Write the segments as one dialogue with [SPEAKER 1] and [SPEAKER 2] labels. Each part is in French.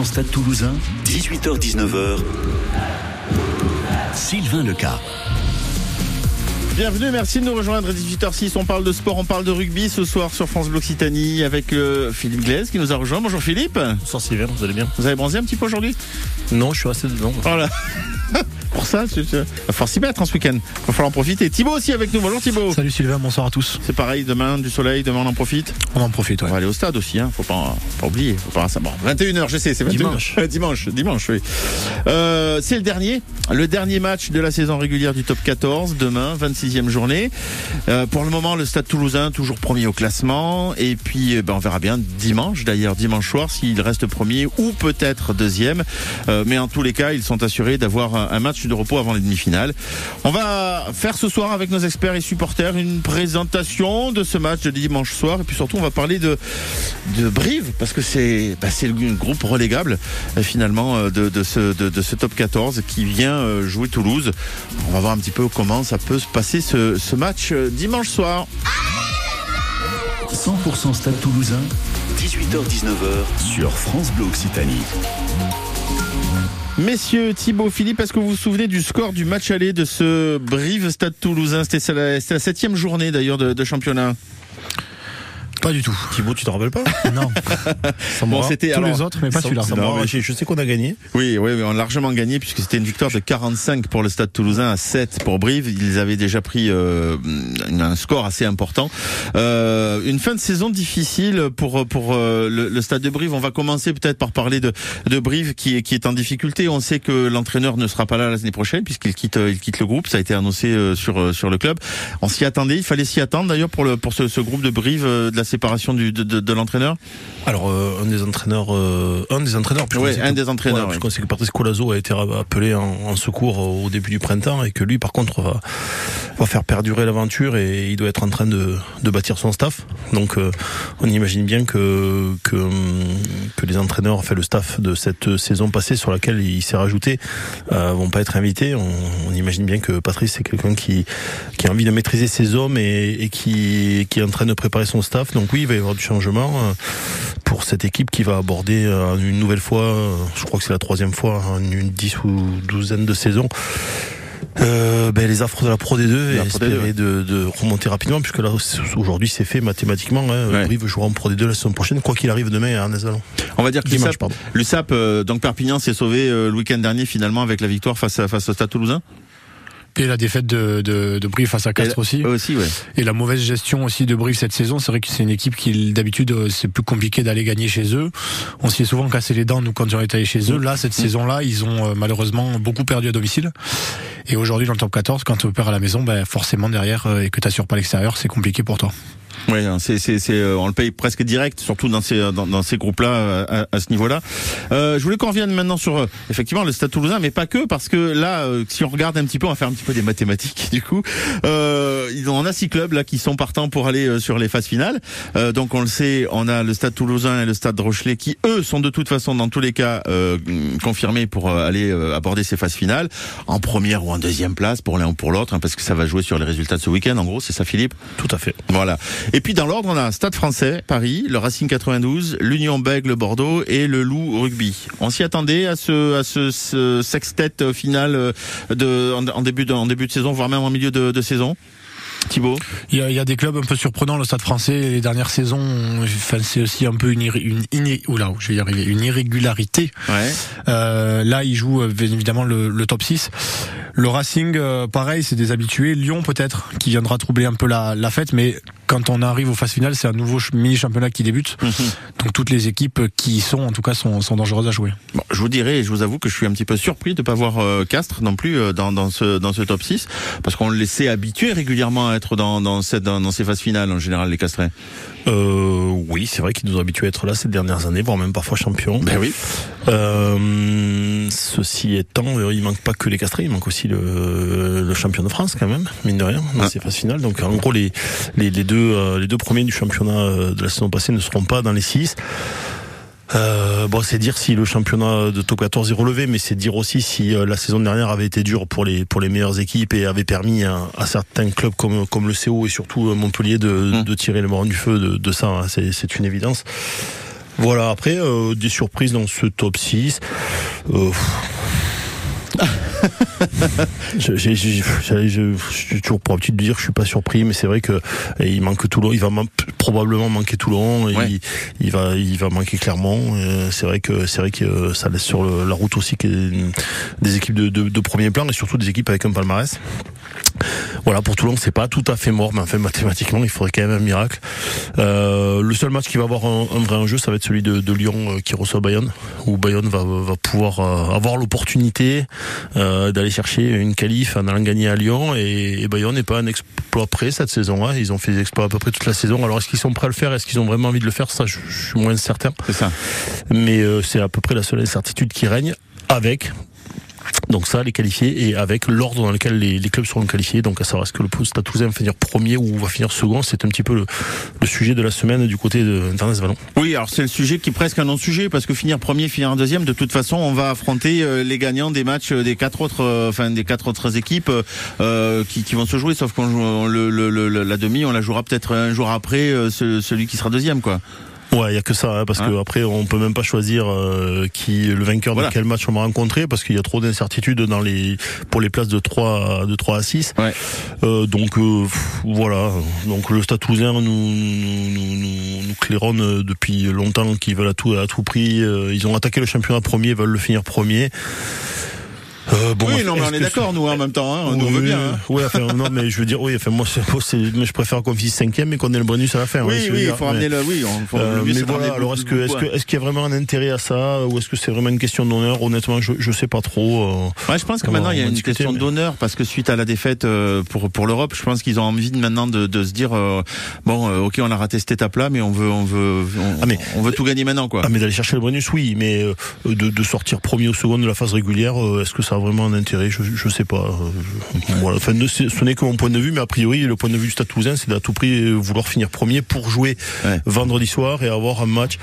[SPEAKER 1] 100% Stade Toulousain, 18h-19h. Sylvain Leca.
[SPEAKER 2] Bienvenue, merci de nous rejoindre à 18h06. On parle de sport, on parle de rugby ce soir sur France Bleu Occitanie avec euh, Philippe Glaise qui nous a rejoint. Bonjour Philippe.
[SPEAKER 3] Bonsoir Sylvain, vous allez bien?
[SPEAKER 2] Vous avez bronzé un petit peu aujourd'hui?
[SPEAKER 3] Non, je suis resté dedans.
[SPEAKER 2] Voilà. Pour ça, il va falloir s'y mettre en ce week-end. Il va falloir en profiter. Thibaut aussi avec nous. Bonjour Thibaut.
[SPEAKER 4] Salut Sylvain, bonsoir à tous.
[SPEAKER 2] C'est pareil, demain du soleil, demain on en profite.
[SPEAKER 4] On en profite, ouais.
[SPEAKER 2] On va aller au stade aussi, hein. faut pas, pas oublier. Faut pas ça. Bon, 21h, je sais, c'est 21h.
[SPEAKER 3] Dimanche.
[SPEAKER 2] dimanche, dimanche, oui. Euh, c'est le dernier, le dernier match de la saison régulière du top 14, demain, 26e journée. Euh, pour le moment, le stade toulousain, toujours premier au classement. Et puis, euh, ben, on verra bien dimanche, d'ailleurs, dimanche soir, s'il reste premier ou peut-être deuxième. Euh, mais en tous les cas, ils sont assurés d'avoir un, match de repos avant les demi-finales. On va faire ce soir avec nos experts et supporters une présentation de ce match de dimanche soir. Et puis surtout, on va parler de, Brive, parce que c'est bah, le groupe relégable, euh, finalement, euh, de, ce, top 14 qui vient euh, jouer Toulouse. On va voir un petit peu comment ça peut se passer ce, ce match dimanche soir.
[SPEAKER 1] 100% Stade Toulousain, 18h-19h sur France Bleu Occitanie.
[SPEAKER 2] Messieurs, Thibaut, Philippe, est-ce que vous vous souvenez du score du match aller de ce Brive Stade Toulousain? C'était la, septième journée d'ailleurs de championnat.
[SPEAKER 4] Pas du tout.
[SPEAKER 3] Thibaut, tu te rappelles pas
[SPEAKER 4] Non.
[SPEAKER 2] Bon, c'était-
[SPEAKER 4] tous
[SPEAKER 2] alors,
[SPEAKER 4] les autres, mais pas celui-là.
[SPEAKER 2] mais-.
[SPEAKER 3] Je sais qu'on a gagné.
[SPEAKER 2] Oui, oui, oui, on a largement gagné puisque c'était une victoire de 45 pour le Stade Toulousain à 7 pour Brive. Ils avaient déjà pris euh, un score assez important. Euh, une fin de saison difficile pour pour euh, le, le Stade de Brive. On va commencer peut-être par parler de de Brive qui est qui est en difficulté. On sait que l'entraîneur ne sera pas là l'année prochaine puisqu'il quitte euh, il quitte le groupe. Ça a été annoncé euh, sur euh, sur le club. On s'y attendait. Il fallait s'y attendre d'ailleurs pour le pour ce, ce groupe de Brive de la séparation du de, de, de l'entraîneur.
[SPEAKER 3] Alors, euh, un des entraîneurs, euh, un des entraîneurs, puisqu'on
[SPEAKER 2] Ouais, un
[SPEAKER 3] que-
[SPEAKER 2] des entraîneurs, ouais.
[SPEAKER 3] sait que Patrice Colazo a été appelé en, en secours au début du printemps et que lui, par contre, va, va faire perdurer l'aventure et il doit être en train de, de bâtir son staff. Donc, euh, on imagine bien que, que, hum, que les entraîneurs, enfin le staff de cette saison passée sur laquelle il s'est rajouté, euh, vont pas être invités. On, on imagine bien que Patrice c'est quelqu'un qui, qui a envie de maîtriser ses hommes et, et qui, qui est en train de préparer son staff. Donc oui, il va y avoir du changement euh, pour cette équipe qui va aborder euh, une nouvelle fois, euh, je crois que c'est la troisième fois, hein, une, dix ou douzaine de saisons. Euh, ben, les affres de la Pro D2 et
[SPEAKER 2] La Pro D2,
[SPEAKER 3] espérer de, de remonter rapidement puisque là aujourd'hui c'est fait mathématiquement hein,
[SPEAKER 2] Ouais.
[SPEAKER 3] Brive jouera en Pro D2 la saison prochaine quoi qu'il arrive demain à Nazalon
[SPEAKER 2] On va dire que l'USAP, euh, donc Perpignan s'est sauvé euh, le week-end dernier finalement avec la victoire face à, face au Stade Toulousain.
[SPEAKER 4] Et la défaite de, de, de Brive face à Castres aussi.
[SPEAKER 2] Eux aussi, ouais.
[SPEAKER 4] Et la mauvaise gestion aussi de Brive cette saison. C'est vrai que c'est une équipe qui, d'habitude, euh, c'est plus compliqué d'aller gagner chez eux. On s'y est souvent cassé les dents, nous, quand on est allé chez eux. Là, cette saison-là, ils ont euh, malheureusement beaucoup perdu à domicile. Et aujourd'hui, dans le top 14, quand tu perds à la maison, ben, forcément, derrière, euh, et que t'assures pas l'extérieur, c'est compliqué pour toi.
[SPEAKER 2] Ouais, hein, c'est, c'est, c'est, euh, on le paye presque direct, surtout dans ces, dans, dans ces groupes-là, euh, à, à ce niveau-là. Euh, je voulais qu'on revienne maintenant sur, euh, effectivement, le Stade Toulousain, mais pas que, parce que là, euh, si on regarde un petit peu, on va faire un petit peu des mathématiques, du coup. Euh, on a six clubs là qui sont partants pour aller euh, sur les phases finales. Euh, donc on le sait, on a le Stade Toulousain et le Stade Rochelet qui, eux, sont de toute façon, dans tous les cas, euh, confirmés pour euh, aller euh, aborder ces phases finales, en première ou en deuxième place pour l'un ou pour l'autre, hein, parce que ça va jouer sur les résultats de ce week-end. En gros, c'est ça, Philippe?
[SPEAKER 3] tout à fait
[SPEAKER 2] Voilà. Et puis dans l'ordre, on a Stade français, Paris, le Racing 92, l'Union Bègle Bordeaux et le Loup Rugby. On s'y attendait à ce, à ce, ce sextet final euh, en, début de, saison, voire même en milieu de saison? Thibaut
[SPEAKER 4] Il y, a, il y a des clubs un peu surprenants, le Stade français, les dernières saisons, enfin, c'est aussi un peu une, une, oula, je vais y arriver, une irrégularité.
[SPEAKER 2] Ouais.
[SPEAKER 4] Euh, là, il joue euh, évidemment le, le top 6. Le Racing, euh, pareil, c'est des habitués. Lyon, peut-être, qui viendra troubler un peu la, la fête, mais quand on arrive aux phases finales, c'est un nouveau ch- mini-championnat qui débute. Donc toutes les équipes qui y sont, en tout cas, sont, sont dangereuses à jouer.
[SPEAKER 2] Bon, je vous dirais, je vous avoue que je suis un petit peu surpris de ne pas voir euh, Castres non plus dans, dans, ce, dans ce top 6, parce qu'on le laissait habituer régulièrement à être dans, dans, cette, dans, dans ces phases finales, en général, les Castrais.
[SPEAKER 3] euh, oui c'est vrai qu'ils nous ont habitués à être là ces dernières années voire même parfois champions
[SPEAKER 2] Ben oui.
[SPEAKER 3] Euh, ceci étant, euh, il manque pas que les castrés, il manque aussi le, le champion de France quand même, mine de rien, dans
[SPEAKER 2] Ah.
[SPEAKER 3] ces phases finales. Donc en gros, les, les, les deux, les deux premiers du championnat de la saison passée ne seront pas dans les six. Euh, bon, c'est dire si le championnat de top 14 est relevé, mais c'est dire aussi si euh, la saison dernière avait été dure pour les pour les meilleures équipes et avait permis à, à certains clubs comme comme le CO et surtout euh, Montpellier de, de tirer le morin du feu de, de ça. hein. C'est c'est une évidence. Voilà, après, euh, des surprises dans ce top 6. Euh, j'ai toujours pour habitude de dire que je suis pas surpris, mais c'est vrai que il manque Toulon, il va probablement manquer Toulon, il, il, va, il va manquer Clermont. C'est vrai que c'est vrai que ça laisse sur la route aussi des équipes de, de, de premier plan et surtout des équipes avec un palmarès. Voilà, pour Toulon, c'est pas tout à fait mort, mais enfin mathématiquement, il faudrait quand même un miracle. Euh, le seul match qui va avoir un, vrai enjeu, ça va être celui de, Lyon euh, qui reçoit Bayonne, où Bayonne va, va pouvoir euh, avoir l'opportunité d'aller chercher une qualif en allant gagner à Lyon, et, Bayonne n'est pas un exploit prêt cette saison. Hein. Ils ont fait des exploits à peu près toute la saison. Alors est-ce qu'ils sont prêts à le faire? Est-ce qu'ils ont vraiment envie de le faire? Ça, je, je suis moins certain.
[SPEAKER 2] C'est ça.
[SPEAKER 3] Mais c'est à peu près la seule incertitude qui règne avec donc ça, les qualifiés et avec l'ordre dans lequel les, clubs seront qualifiés. Donc à savoir est-ce que le Stade Toulousain va finir premier ou va finir second, c'est un petit peu le, sujet de la semaine du côté d'Internet Vallon.
[SPEAKER 2] Oui, alors c'est le sujet qui est presque un non-sujet parce que finir premier, finir deuxième, de toute façon, on va affronter euh, les gagnants des matchs des quatre autres, euh, enfin des quatre autres équipes euh, qui, vont se jouer. Sauf qu'on le, la demi, on la jouera peut-être un jour après celui qui sera deuxième, quoi.
[SPEAKER 3] Ouais, il y a que ça, hein, parce qu'après, que hein après on peut même pas choisir euh, qui le vainqueur de quel match on va rencontrer, parce qu'il y a trop d'incertitudes dans les pour les places de 3 de 3 à 6.
[SPEAKER 2] Ouais.
[SPEAKER 3] Euh, donc euh, voilà, donc le Stade Toulousain nous nous, nous, nous claironne depuis longtemps qu'ils veulent à tout à tout prix. ils ont attaqué le championnat premier, veulent le finir premier.
[SPEAKER 2] Euh, bon, oui, non, mais on est d'accord, nous, en même temps, hein, on veut bien. Hein.
[SPEAKER 3] Oui, enfin, non, mais je veux dire, oui, enfin, moi, mais je préfère qu'on finisse cinquième et qu'on ait le bonus à la fin.
[SPEAKER 2] Oui, hein, oui, il faut ramener le, oui, on, faut
[SPEAKER 3] euh, mais voilà, alors est-ce que, est-ce que, est-ce qu'il y a vraiment un intérêt à ça, ou est-ce que c'est vraiment une question d'honneur? Honnêtement, je, je sais pas trop.
[SPEAKER 2] Euh, ouais, je pense que maintenant, il y a une question d'honneur, parce que suite à la défaite euh, pour, pour l'Europe, je pense qu'ils ont envie maintenant de, de se dire, euh, bon, ok, on a raté cette étape-là, mais on veut, on veut, on, ah, mais, on veut tout gagner maintenant, quoi.
[SPEAKER 3] Ah, mais d'aller chercher le bonus, oui, mais de, de sortir premier ou second de la phase régulière, est-ce que ça a vraiment un intérêt je, sais pas. Euh, voilà. Enfin, ce n'est que mon point de vue, mais a priori, le point de vue du Stade Toulousain, c'est d'à tout prix vouloir finir premier pour jouer vendredi soir et avoir un match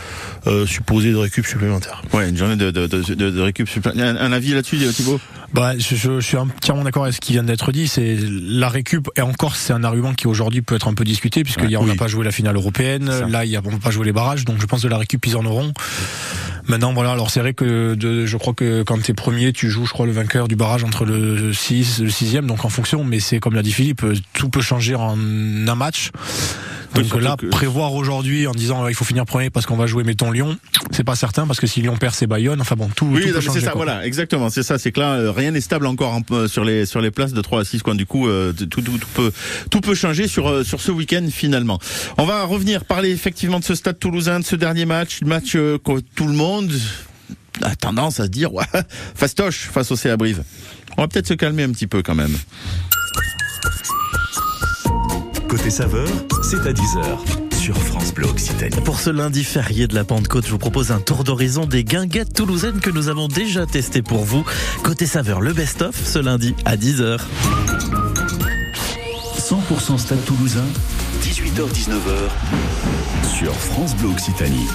[SPEAKER 3] euh, supposé de récup supplémentaire.
[SPEAKER 2] Ouais, une journée de, de, de, de récup supplémentaire. Un, avis là-dessus, Thibaut?
[SPEAKER 4] Bah, je, je, suis entièrement d'accord avec ce qui vient d'être dit. C'est la récup et encore, c'est un argument qui aujourd'hui peut être un peu discuté puisque hier on n'a pas joué la finale européenne. Là, il y a, on n'a pas joué les barrages, donc je pense que la récup ils en auront. Maintenant, voilà. Alors c'est vrai que de, je crois que quand tu es premier, tu joues, je crois, le vainqueur du barrage entre le 6 le 6 donc en fonction. Mais c'est comme l'a dit Philippe, tout peut changer en un match. Donc là, prévoir aujourd'hui en disant il faut finir premier parce qu'on va jouer mettons Lyon, c'est pas certain parce que si Lyon perd c'est Bayonne. Enfin bon, tout.
[SPEAKER 2] Oui,
[SPEAKER 4] tout
[SPEAKER 2] c'est ça. Voilà, exactement. C'est ça. C'est que là, euh, rien n'est stable encore sur les sur les places de 3 à 6. Quoi. Du coup, euh, tout, tout, peut tout peut changer sur euh, sur ce week-end finalement. On va revenir parler effectivement de ce Stade Toulousain, de ce dernier match, match que tout le monde a tendance à se dire ouais, fastoche face au CA Brive. On va peut-être se calmer un petit peu quand même.
[SPEAKER 1] Côté saveur, c'est à 10h sur France Bleu Occitanie.
[SPEAKER 5] Pour ce lundi férié de la Pentecôte, je vous propose un tour d'horizon des guinguettes toulousaines que nous avons déjà testées pour vous. Côté saveur, le best-of ce lundi à 10h.
[SPEAKER 1] 100% Stade Toulousain, 18h-19h sur France Bleu Occitanie.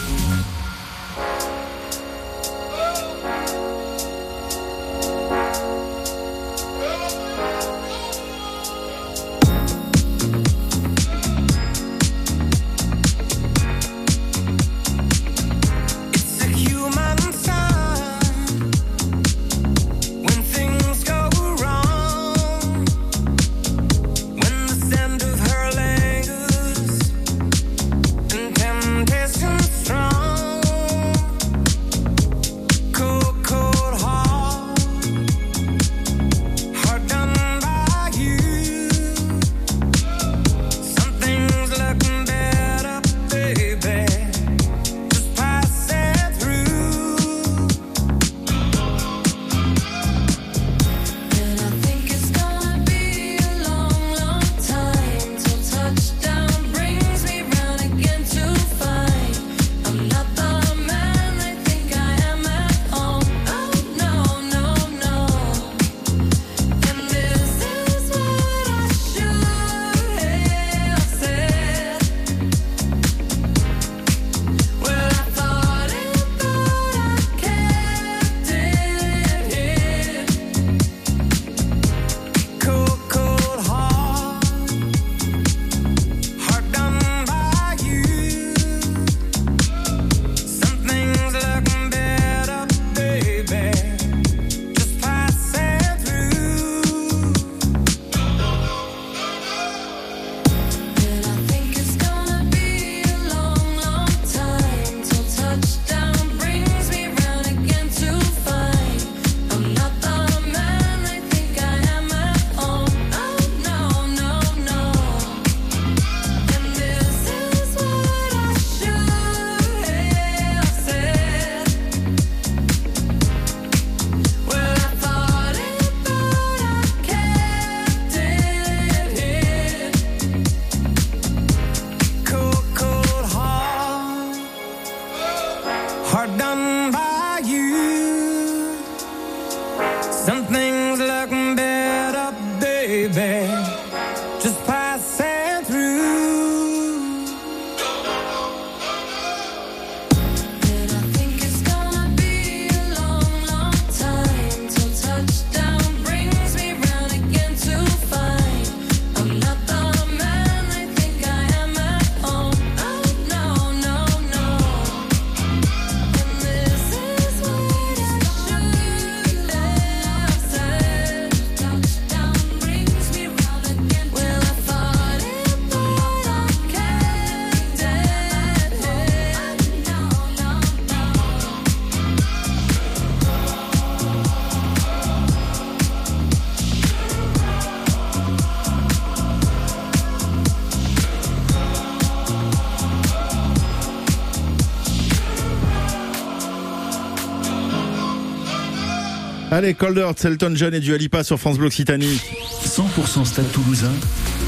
[SPEAKER 2] Allez, Coldert, Selton John et du Alipa sur France Bleu Occitanie.
[SPEAKER 1] 100% Stade Toulousain,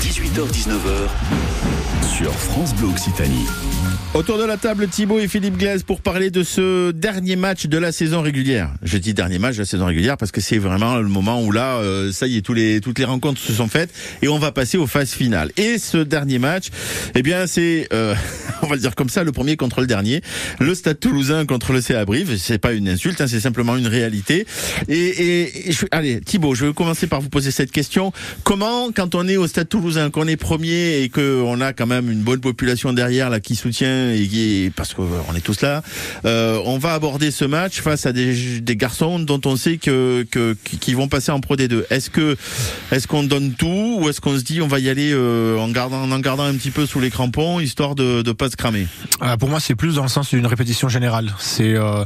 [SPEAKER 1] 18h-19h sur France Bleu Occitanie.
[SPEAKER 2] Autour de la table, Thibaut et Philippe Glaise pour parler de ce dernier match de la saison régulière. Je dis dernier match de la saison régulière parce que c'est vraiment le moment où là, euh, ça y est, tous les, toutes les rencontres se sont faites et on va passer aux phases finales. Et ce dernier match, eh bien, c'est, euh, on va le dire comme ça, le premier contre le dernier. Le Stade Toulousain contre le CA Brive. C'est pas une insulte, hein, c'est simplement une réalité. Et, et, je- allez, Thibaut, je vais commencer par vous poser cette question. Comment, quand on est au Stade Toulousain, qu'on est premier et qu'on a quand même une bonne population derrière là qui soutient et est, parce qu'on est tous là, euh, on va aborder ce match face à des, des garçons dont on sait que, que qui vont passer en Pro D2. Est-ce que est-ce qu'on donne tout ou est-ce qu'on se dit on va y aller euh, en gardant en gardant un petit peu sous les crampons histoire de de pas se cramer?
[SPEAKER 4] Euh, pour moi, c'est plus dans le sens d'une répétition générale. C'est, euh,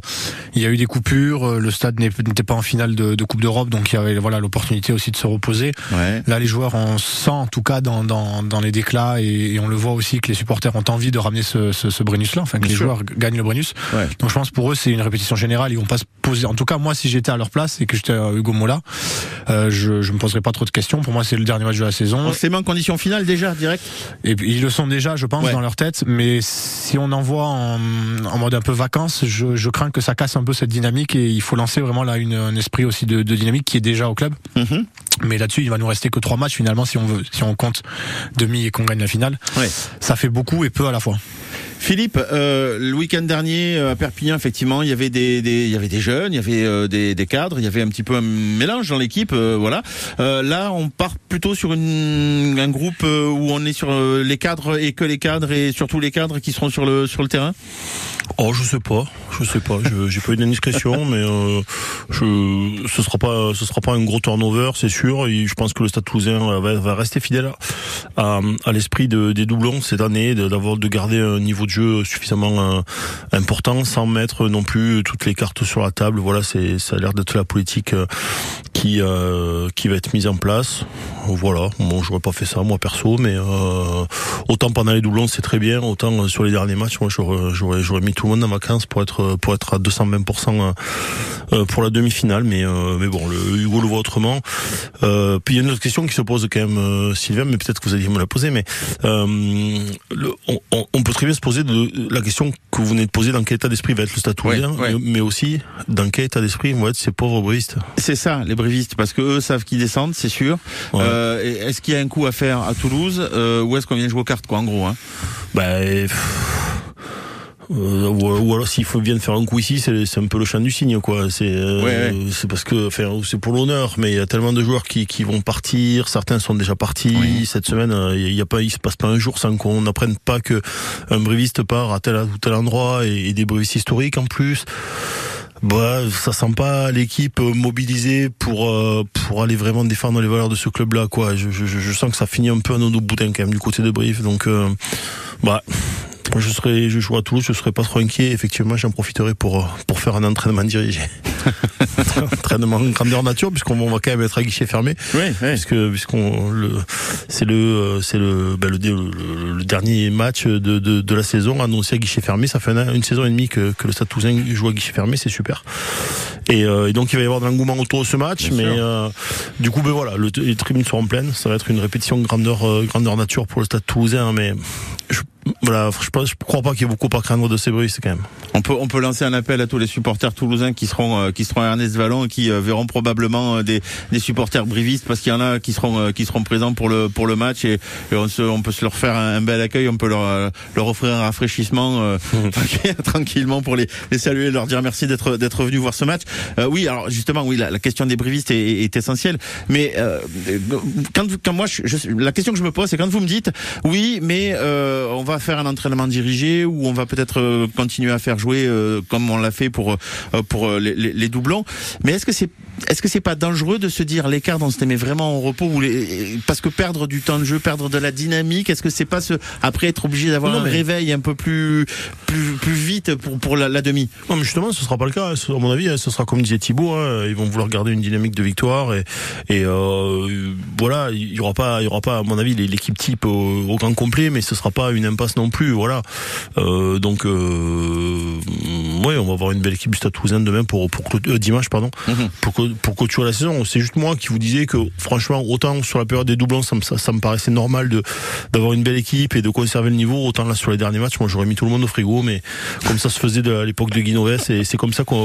[SPEAKER 4] il y a eu des coupures, euh, le stade n'était pas en finale de, de Coupe d'Europe, donc il y avait voilà l'opportunité aussi de se reposer.
[SPEAKER 2] Ouais.
[SPEAKER 4] Là, les joueurs, on sent en tout cas dans, dans, dans les déclats et, et on le voit aussi que les supporters ont envie de ramener ce, ce, ce bonus-là, enfin que
[SPEAKER 2] Bien
[SPEAKER 4] les
[SPEAKER 2] sûr.
[SPEAKER 4] joueurs gagnent le bonus.
[SPEAKER 2] Ouais.
[SPEAKER 4] Donc je pense pour eux, c'est une répétition générale. Ils vont pas se poser. En tout cas, moi, si j'étais à leur place et que j'étais à Hugo Mola, euh, je, je me poserais pas trop de questions. Pour moi, c'est le dernier match de la saison.
[SPEAKER 2] On s'est mis en condition finale déjà direct?
[SPEAKER 4] Et puis, ils le sont déjà, je pense,
[SPEAKER 2] Ouais.
[SPEAKER 4] dans leur tête. Mais si on envoie en, en mode un peu vacances, je, je crains que ça casse un peu cette dynamique et il faut lancer vraiment là une, un esprit aussi de, de dynamique qui est déjà au club.
[SPEAKER 2] Mhm.
[SPEAKER 4] Mais là-dessus, il va nous rester que trois matchs finalement si on veut, si on compte demi et qu'on gagne la finale.
[SPEAKER 2] Ouais.
[SPEAKER 4] Ça fait beaucoup et peu à la fois.
[SPEAKER 2] Philippe, euh, le week-end dernier euh, à Perpignan, effectivement, il y avait des, des- il y avait des jeunes, il y avait euh, des, des cadres, il y avait un petit peu un mélange dans l'équipe, euh, voilà. Là, on part plutôt sur une, un groupe où on est sur les cadres et que les cadres et surtout les cadres qui seront sur le sur le terrain?
[SPEAKER 3] Oh, je sais pas, je sais pas. Je- J'ai pas eu d'indiscrétion, mais je, ce sera pas, ce sera pas un gros turnover, c'est sûr. Et je pense que le Stade Toulousain va, va rester fidèle à, à l'esprit de, des doublons cette année, de- d'avoir de garder un niveau de jeu suffisamment euh, important, sans mettre non plus toutes les cartes sur la table. Voilà, c'est, ça a l'air d'être la politique euh, qui, euh, qui va être mise en place. Voilà, bon, j'aurais pas fait ça moi perso, mais autant pendant les doublons c'est très bien, autant sur les derniers matchs, moi j'aurais, j'aurais, j'aurais mis tout le monde en vacances pour être, pour être à 220% euh, euh, pour la demi-finale, mais mais bon, le Hugo le voit autrement. Puis il y a une autre question qui se pose quand même, Sylvain, mais peut-être que vous allez me la poser, mais le, on peut très bien se poser de la question que vous venez de poser dans quel état d'esprit va être le
[SPEAKER 2] Ouais, ouais.
[SPEAKER 3] mais, aussi dans quel état d'esprit vont être ces pauvres bristes.
[SPEAKER 2] C'est ça, les brévistes, parce que eux savent qu'ils descendent, c'est sûr.
[SPEAKER 3] Ouais.
[SPEAKER 2] Euh, est-ce qu'il y a un coup à faire à Toulouse euh, ou est-ce qu'on vient jouer aux cartes, quoi, en gros hein?
[SPEAKER 3] Bah, pff, euh, ou, ou alors s'il faut viennent faire un coup ici, c'est un peu le chant du cygne, quoi. C'est euh,
[SPEAKER 2] Ouais,
[SPEAKER 3] c'est parce que, enfin, c'est pour l'honneur, mais il y a tellement de joueurs qui, qui vont partir. Certains sont déjà partis
[SPEAKER 2] Oui.
[SPEAKER 3] cette semaine. euh, Il y a pas, il se passe pas un jour sans qu'on n'apprenne pas que un bréviste part à tel ou tel endroit et, et des brévistes historiques en plus. Bah, ça sent pas l'équipe mobilisée pour euh, pour aller vraiment défendre les valeurs de ce club-là, quoi. Je, je, je sens que ça finit un peu à nos boudin quand même du côté de Brive, donc euh, bah. Je serais, je jouerai à Toulouse, je serais pas trop inquiet. Effectivement, j'en profiterai pour euh, pour faire un entraînement dirigé, entraînement grandeur nature, puisqu'on va quand même être à guichet fermé,
[SPEAKER 2] Oui, oui.
[SPEAKER 3] puisque puisqu'on le c'est le euh, c'est le, ben, le, le- le dernier match de, de, de la saison annoncé à guichet fermé. Ça fait un- une saison et demie que, que le Stade Toulousain joue à guichet fermé, c'est super. Et, euh, et donc il va y avoir de l'engouement autour de ce match,
[SPEAKER 2] Bien
[SPEAKER 3] mais euh, du coup ben voilà, le, les tribunes seront pleines. Ça va être une répétition grandeur euh, grandeur nature pour le Stade Toulousain, mais je, Voilà, je pense, je crois pas qu'il y ait beaucoup à craindre de ces bruits, c'est quand même.
[SPEAKER 2] On peut, on peut lancer un appel à tous les supporters toulousains qui seront, euh, qui seront à Ernest Vallon et qui euh, verront probablement euh, des, des supporters brivistes parce qu'il y en a qui seront, euh, qui seront présents pour le, pour le match et, et on, se, on peut se leur faire un, un bel accueil, on peut leur, euh, leur offrir un rafraîchissement euh, tranquillement pour les, les saluer, et leur dire merci d'être, d'être venus voir ce match. Euh, oui, alors justement, oui, la, la question des brivistes est, est essentielle, mais euh, quand, quand moi, je, je- la question que je me pose, c'est quand vous me dites, oui, mais euh, on va faire un entraînement dirigé ou on va peut-être euh, continuer à faire jouer euh, comme on l'a fait pour euh, les- les doublons. Mais est-ce que c'est est-ce que c'est pas dangereux de se dire l'écart dont se met vraiment au repos ou les, parce que perdre du temps de jeu, perdre de la dynamique, est-ce que c'est pas ce après être obligé d'avoir un
[SPEAKER 3] mais-
[SPEAKER 2] réveil un peu plus plus plus vite pour pour la, la demi?
[SPEAKER 3] Non, mais justement, ce sera pas le cas. À mon avis, ce sera comme disait Thibaut. hein, ils vont vouloir garder une dynamique de victoire et, et euh, voilà, il y aura pas, il y aura pas, à mon avis, l'équipe type au, au grand complet, mais ce sera pas une impasse non plus. Voilà. Euh, donc, euh, ouais, on va avoir une belle équipe du Stade Toulousain demain pour pour euh, dimanche, pardon,
[SPEAKER 2] Mhm.
[SPEAKER 3] pour pour clôturer la saison. C'est juste moi qui vous disais que franchement, autant sur la période des doublons, ça me, ça, ça me paraissait normal de d'avoir une belle équipe et de conserver le niveau. Autant là sur les derniers matchs, moi j'aurais mis tout le monde au frigo, mais comme ça se faisait de, à l'époque de Guinoves, et c'est comme ça qu'on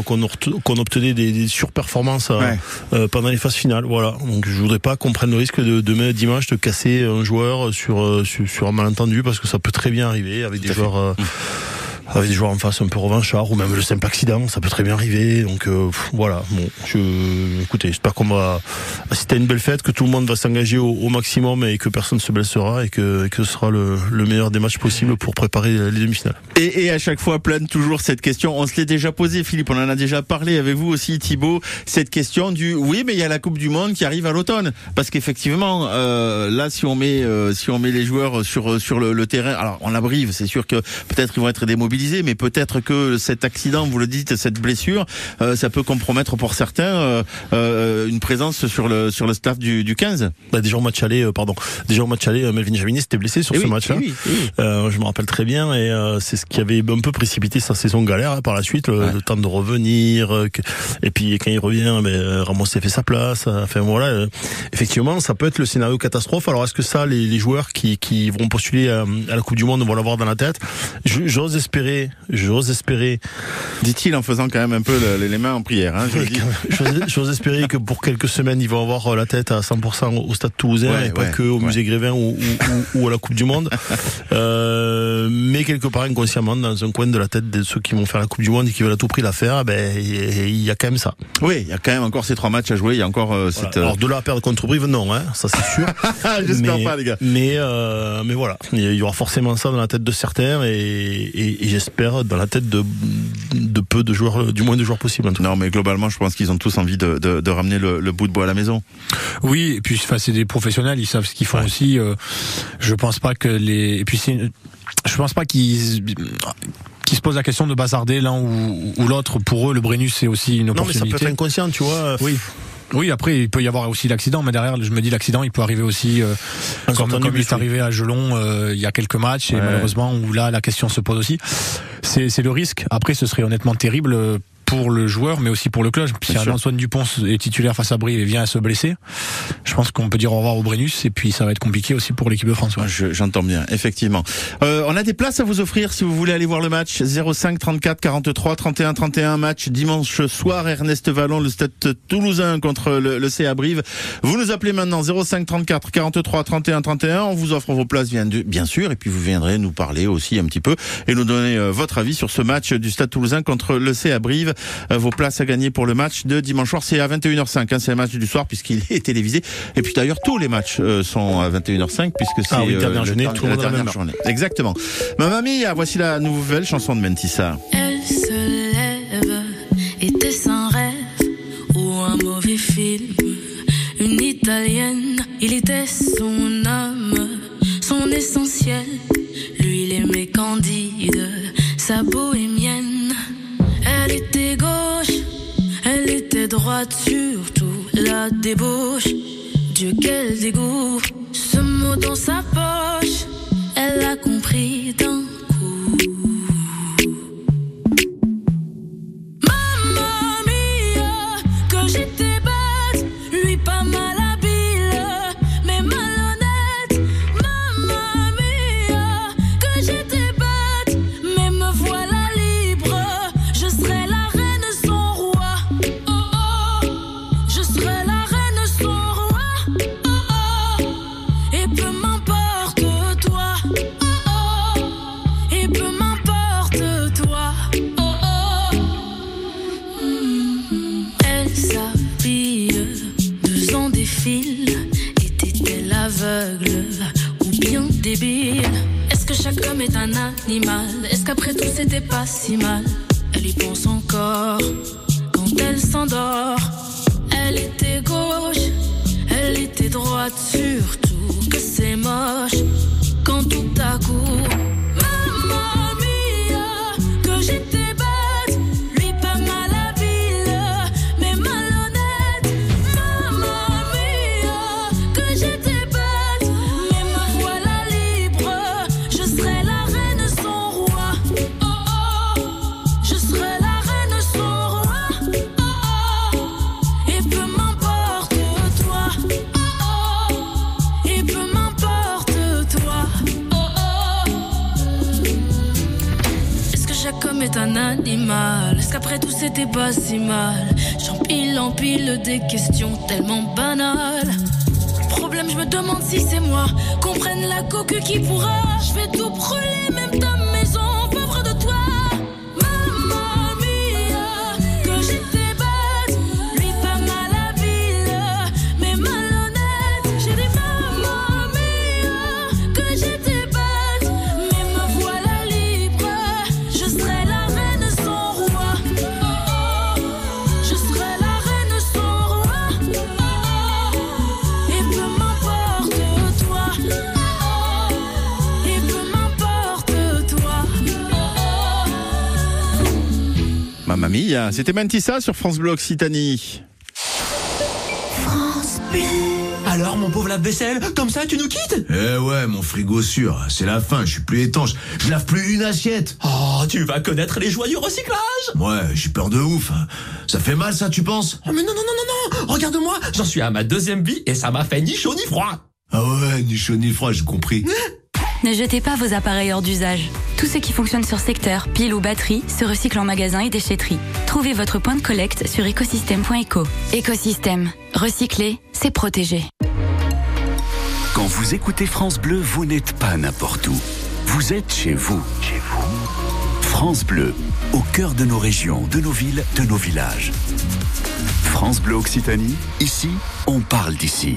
[SPEAKER 3] obtenait des, des surperformances euh,
[SPEAKER 2] Ouais.
[SPEAKER 3] euh, pendant les phases finales. Voilà. Donc je voudrais pas qu'on prenne le risque de demain dimanche de casser un joueur sur euh, sur, sur un malentendu parce que ça peut très bien arriver avec
[SPEAKER 2] Tout
[SPEAKER 3] des joueurs. euh, avec des joueurs en face un peu revanchards ou même le simple accident, ça peut très bien arriver. Donc euh, voilà, bon, écoutez, j'espère qu'on va à une belle fête, que tout le monde va s'engager au, maximum et que personne ne se blessera et que, ce sera le, le meilleur des matchs possible pour préparer les demi-finales.
[SPEAKER 2] Et, à chaque fois plane toujours cette question. On se l'est déjà posé, Philippe. On en a déjà parlé avec vous aussi, Thibaut. Cette question du oui, mais il y a la Coupe du Monde qui arrive à l'automne. Parce qu'effectivement, euh, là, si on met euh, si on met les joueurs sur sur le, le terrain, alors on abrive, c'est sûr que peut-être ils vont être démobilisés, mais peut-être que cet accident, vous le dites, cette blessure, euh, ça peut compromettre pour certains euh, euh, une présence sur le sur le staff du, du 15.
[SPEAKER 3] Bah, déjà au match aller, euh, pardon, déjà au match aller, euh, Melvin Jaminet s'était blessé sur
[SPEAKER 2] Eh
[SPEAKER 3] ce
[SPEAKER 2] oui,
[SPEAKER 3] match-là.
[SPEAKER 2] eh oui, eh oui.
[SPEAKER 3] Je me rappelle très bien et c'est ce qui avait un peu précipité sa saison galère hein, par la suite, le,
[SPEAKER 2] Ouais.
[SPEAKER 3] le temps de revenir. que- et puis quand il revient, ben, Ramos s'est fait sa place. Enfin voilà, effectivement, ça peut être le scénario catastrophe. Alors est-ce que ça, les, les joueurs qui, qui vont postuler à, à la Coupe du Monde vont l'avoir dans la tête? J'ose espérer, j'ose espérer,
[SPEAKER 2] Dit-il en faisant quand même un peu le- les mains en prière. Hein,
[SPEAKER 3] j'ose espérer que pour quelques semaines, ils vont avoir la tête à 100% au Stade Toulousain
[SPEAKER 2] Ouais,
[SPEAKER 3] et pas que au
[SPEAKER 2] ouais.
[SPEAKER 3] Musée Grévin ou, ou, ou- ou à la Coupe du Monde. Euh, mais quelque part inconsciemment, dans un coin de la tête de ceux qui vont faire la Coupe du Monde et qui veulent à tout prix la faire, ben il y a quand même ça.
[SPEAKER 2] Oui, il y a quand même encore ces trois matchs à jouer. Il y a encore euh,
[SPEAKER 3] Voilà.
[SPEAKER 2] cette. euh,
[SPEAKER 3] Alors de là à perdre contre Brive, non, hein, ça c'est sûr.
[SPEAKER 2] J'espère pas, les gars.
[SPEAKER 3] Mais euh, mais voilà, il y aura forcément ça dans la tête de certains et, et, et j'espère dans la tête de de peu de joueurs, du moins de joueurs possibles. En tout cas.
[SPEAKER 2] Non, mais globalement, je pense qu'ils ont tous envie de, de, de ramener le, le bout de bois à la maison.
[SPEAKER 4] Oui, et puis enfin, c'est des professionnels, ils savent ce qu'ils font aussi. euh, je pense pas que les et puis c'est je pense pas qu'ils se posent la question de bazarder l'un ou, ou l'autre. Pour eux, le Brennus c'est aussi une
[SPEAKER 3] Non mais ça
[SPEAKER 4] opportunité.
[SPEAKER 3] peut être inconscient, tu vois.
[SPEAKER 4] Oui. Oui, après il peut y avoir aussi l'accident, mais derrière, je me dis l'accident, il peut arriver aussi euh, comme, comme il est arrivé à Gelon euh, il y a quelques matchs et malheureusement où là la question se pose aussi. C'est c'est le risque. Après, ce serait honnêtement terrible euh, pour le joueur, mais aussi pour le club. Si. Antoine Dupont est titulaire face à Brive et vient à se blesser, je pense qu'on peut dire au revoir au Brennus et puis ça va être compliqué aussi pour l'équipe de France. ouais.
[SPEAKER 2] Je- J'entends bien, effectivement. Euh, on a des places à vous offrir si vous voulez aller voir le match. 05 34 43 31 31 match dimanche soir. Ernest Vallon, le stade toulousain contre le, le CA Brive. Vous nous appelez maintenant 05 34 43 31 31. On vous offre vos places bien, bien sûr et puis vous viendrez nous parler aussi un petit peu et nous donner euh, votre avis sur ce match du stade toulousain contre le CA Brive. Euh, vos places à gagner pour le match de dimanche soir, c'est à 21h05. Hein, c'est le match du soir puisqu'il est télévisé. Et puis d'ailleurs tous les matchs euh, sont à 21h05 puisque c'est
[SPEAKER 3] Ah oui, dernière
[SPEAKER 2] le
[SPEAKER 3] journée,
[SPEAKER 2] temps-
[SPEAKER 3] tout
[SPEAKER 2] la dernière
[SPEAKER 3] même
[SPEAKER 2] journée. Exactement. Mamma Mia, voici la nouvelle chanson de Mentissa.
[SPEAKER 6] Elle se lève, était-ce un rêve ou un mauvais film Une italienne, il était son âme, son essentiel. Lui, il aimait Candide, sa bohémienne. Elle était gauche, elle était droite, surtout la débauche. Dieu, quel dégoût, ce mot dans sa poche, elle l'a compris d'un
[SPEAKER 7] Est-ce qu'après tout c'était pas si mal? Elle y pense encore quand elle s'endort. Est-ce qu'après tout c'était pas si mal? J'empile, empile des questions tellement banales. Problème, je me demande si c'est moi. Qu'on prenne la coque qui pourra. Je vais tout Mia,
[SPEAKER 2] c'était Mantissa sur France Bleu Occitanie.
[SPEAKER 8] Alors, mon pauvre lave-vaisselle, comme ça, tu nous quittes?
[SPEAKER 9] Eh ouais, mon frigo sûr, c'est la fin, je suis plus étanche. Je lave plus une assiette.
[SPEAKER 8] Oh, tu vas connaître les joies du recyclage
[SPEAKER 9] Ouais, j'ai peur de ouf. Ça fait mal ça, tu penses?
[SPEAKER 8] Oh, mais non, non, non, non, non Regarde-moi, j'en suis à ma deuxième vie et ça m'a fait ni chaud ni froid
[SPEAKER 9] Ah ouais, ni chaud ni froid, j'ai compris.
[SPEAKER 10] Ne jetez pas vos appareils hors d'usage. Tout ce qui fonctionne sur secteur, pile ou batterie, se recycle en magasin et déchetterie. Trouvez votre point de collecte sur écosystème.eco. Écosystème. Recycler, c'est protéger.
[SPEAKER 1] Quand vous écoutez France Bleu, vous n'êtes pas n'importe où. Vous êtes chez vous. Chez vous. France Bleu, au cœur de nos régions, de nos villes, de nos villages. France Bleu Occitanie, ici, on parle d'ici.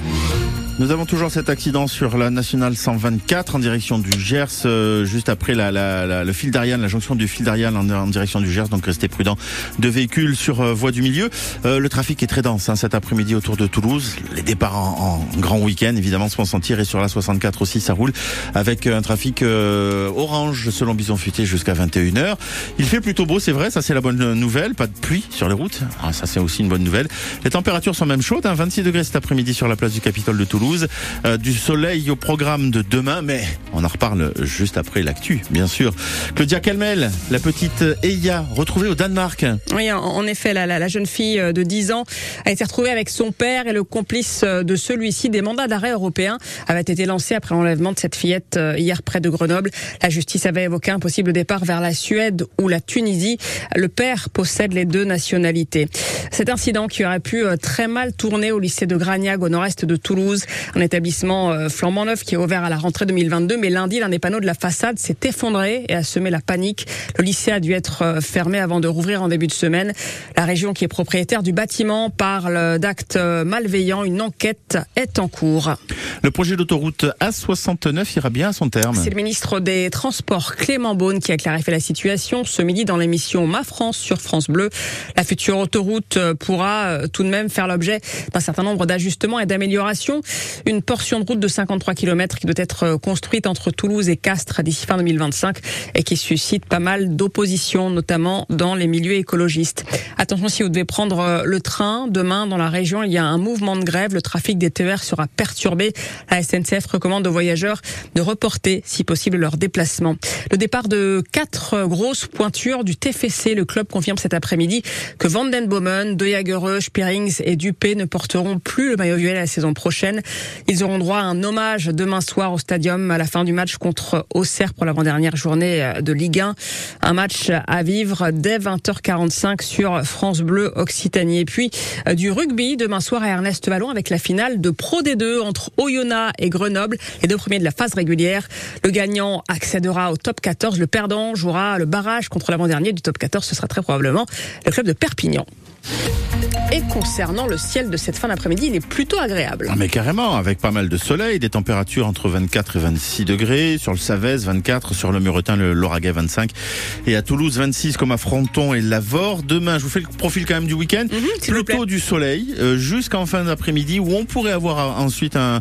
[SPEAKER 2] Nous avons toujours cet accident sur la nationale 124 en direction du Gers, euh, juste après la, le fil d'Ariane, la jonction du fil d'Ariane en, direction du Gers. Donc restez prudents. Deux véhicules sur euh, voie du milieu. Euh, le trafic est très dense hein, cet après-midi autour de Toulouse. Les départs en, grand week-end évidemment se font sentir et sur la 64 aussi ça roule avec un trafic euh, orange selon Bison Futé jusqu'à 21h. Il fait plutôt beau, c'est vrai, ça c'est la bonne nouvelle. Pas de pluie sur les routes, Ah, ça c'est aussi une bonne nouvelle. Les températures sont même chaudes, hein, 26 degrés cet après-midi sur la place du Capitole de Toulouse. Euh, du soleil au programme de demain, mais on en reparle juste après l'actu, bien sûr. Claudia Calmel, la petite Eya, retrouvée au Danemark.
[SPEAKER 11] Oui, en- en effet, la, la- la jeune fille euh, de 10 ans a été retrouvée avec son père et le complice euh, de celui-ci. Des mandats d'arrêt européens avaient été lancés après l'enlèvement de cette fillette euh, hier près de Grenoble. La justice avait évoqué un possible départ vers la Suède ou la Tunisie. Le père possède les deux nationalités. Cet incident qui aurait pu euh, très mal tourner au lycée de Gragnac au nord-est de Toulouse, un établissement euh, flambant neuf qui est ouvert à la rentrée 2022. Mais lundi, l'un des panneaux de la façade s'est effondré et a semé la panique. Le lycée a dû être euh, fermé avant de rouvrir en début de semaine. La région qui est propriétaire du bâtiment parle d'actes malveillants. Une enquête est en cours.
[SPEAKER 2] Le projet d'autoroute A69 ira bien à son terme.
[SPEAKER 11] C'est le ministre des Transports Clément Beaune qui a clarifié la situation ce midi dans l'émission Ma France sur France Bleu. La future autoroute pourra euh, tout de même faire l'objet d'un certain nombre d'ajustements et d'améliorations. Une portion de route de 53 km qui doit être euh, construite entre Toulouse et Castres d'ici fin 2025 et qui suscite pas mal d'opposition, notamment dans les milieux écologistes. Attention si vous devez prendre euh, le train demain dans la région, il y a un mouvement de grève. Le trafic des TER sera perturbé. La SNCF recommande aux voyageurs de reporter, si possible, leur déplacement. Le départ de quatre grosses pointures du TFC. Le club confirme cet après-midi que Van Den Bomen, Spearings et Dupé ne porteront plus le maillot violet la saison prochaine. Ils auront droit à un hommage demain soir au stadium à la fin du match contre Auxerre pour l'avant-dernière journée de Ligue 1. Un match à vivre dès 20h45 sur France Bleu Occitanie. Et puis du rugby demain soir à Ernest Vallon avec la finale de Pro D2 entre Oyonnax et Grenoble, les deux premiers de la phase régulière. Le gagnant accédera au top 14. Le perdant jouera le barrage contre l'avant-dernier du top 14. Ce sera très probablement le club de Perpignan. Et concernant le ciel de cette fin d'après-midi, il est plutôt agréable.
[SPEAKER 2] Ah, mais carrément, avec pas mal de soleil, des températures entre 24 et 26 degrés, sur le Savès 24, sur le Muretin, le Lauragais 25, et à Toulouse 26 comme à Fronton et Lavore. Demain, je vous fais le profil quand même du week-end,
[SPEAKER 11] vous
[SPEAKER 2] plutôt du soleil, euh, jusqu'en fin d'après-midi, où on pourrait avoir euh, ensuite un,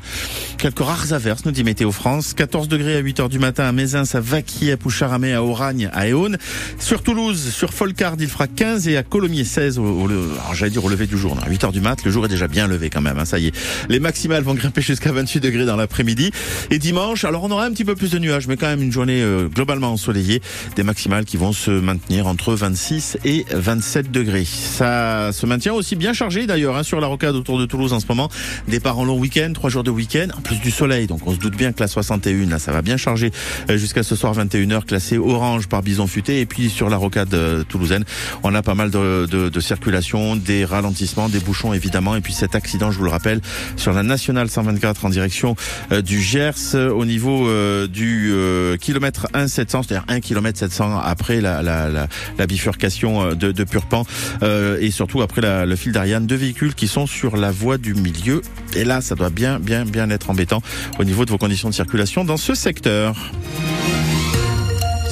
[SPEAKER 2] quelques rares averses, nous dit Météo France. 14 degrés à 8 heures du matin à Mézins, à Vaquier, à Poucharamé, à Oragne, à Éone. Sur Toulouse, sur Folcard, il fera 15 et à Colomiers 16, au, au- j'allais dire au lever du jour, à 8 heures du mat, le jour est déjà bien levé quand même, hein, ça y est. Les maximales vont grimper jusqu'à 28 degrés dans l'après-midi. Et dimanche, alors on aura un petit peu plus de nuages, mais quand même une journée euh, globalement ensoleillée, des maximales qui vont se maintenir entre 26 et 27 degrés. Ça se maintient aussi bien chargé d'ailleurs hein, sur la rocade autour de Toulouse en ce moment. Départ en long week-end, trois jours de week-end, en plus du soleil, donc on se doute bien que la 61, là, ça va bien charger euh, jusqu'à ce soir 21h, classé orange par Bison Futé. Et puis sur la rocade euh, toulousaine, on a pas mal de, de, de circulation, des ralentissements, des bouchons évidemment. Et puis cet accident, je vous le rappelle, sur la nationale 124 en direction euh, du Gers, euh, au niveau euh, du kilomètre 1 700, c'est-à-dire 1 km 700 après la, bifurcation de, Purpan et surtout après le fil d'Ariane, deux véhicules qui sont sur la voie du milieu. Et là, ça doit bien, bien, bien être embêtant au niveau de vos conditions de circulation dans ce secteur.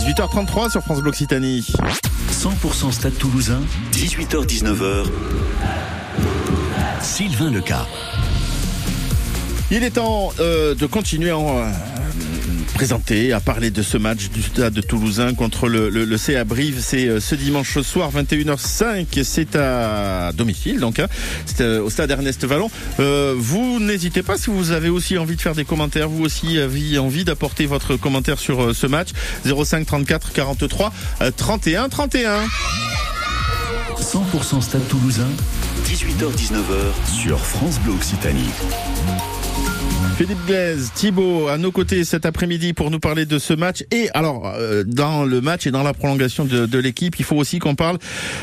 [SPEAKER 2] 18h33 sur France Bleu Occitanie.
[SPEAKER 1] 100% Stade Toulousain, 18h-19h. Sylvain Leca.
[SPEAKER 2] Il est temps euh, de continuer en, euh, présenter, à parler de ce match du stade de Toulousain contre le, le, le CA Brive. C'est euh, ce dimanche soir, 21h05. C'est à domicile, donc hein. c'est euh, au stade Ernest Vallon. Euh, vous n'hésitez pas si vous avez aussi envie de faire des commentaires, vous aussi avez envie d'apporter votre commentaire sur ce match. 05 34 43 euh, 31 31.
[SPEAKER 1] 100% Stade Toulousain, 18h-19h sur France Bleu Occitanie.
[SPEAKER 2] Philippe Glaise, Thibaut, à nos côtés cet après-midi pour nous parler de ce match. Et alors, euh, dans le match et dans la prolongation de, l'équipe, il faut aussi qu'on parle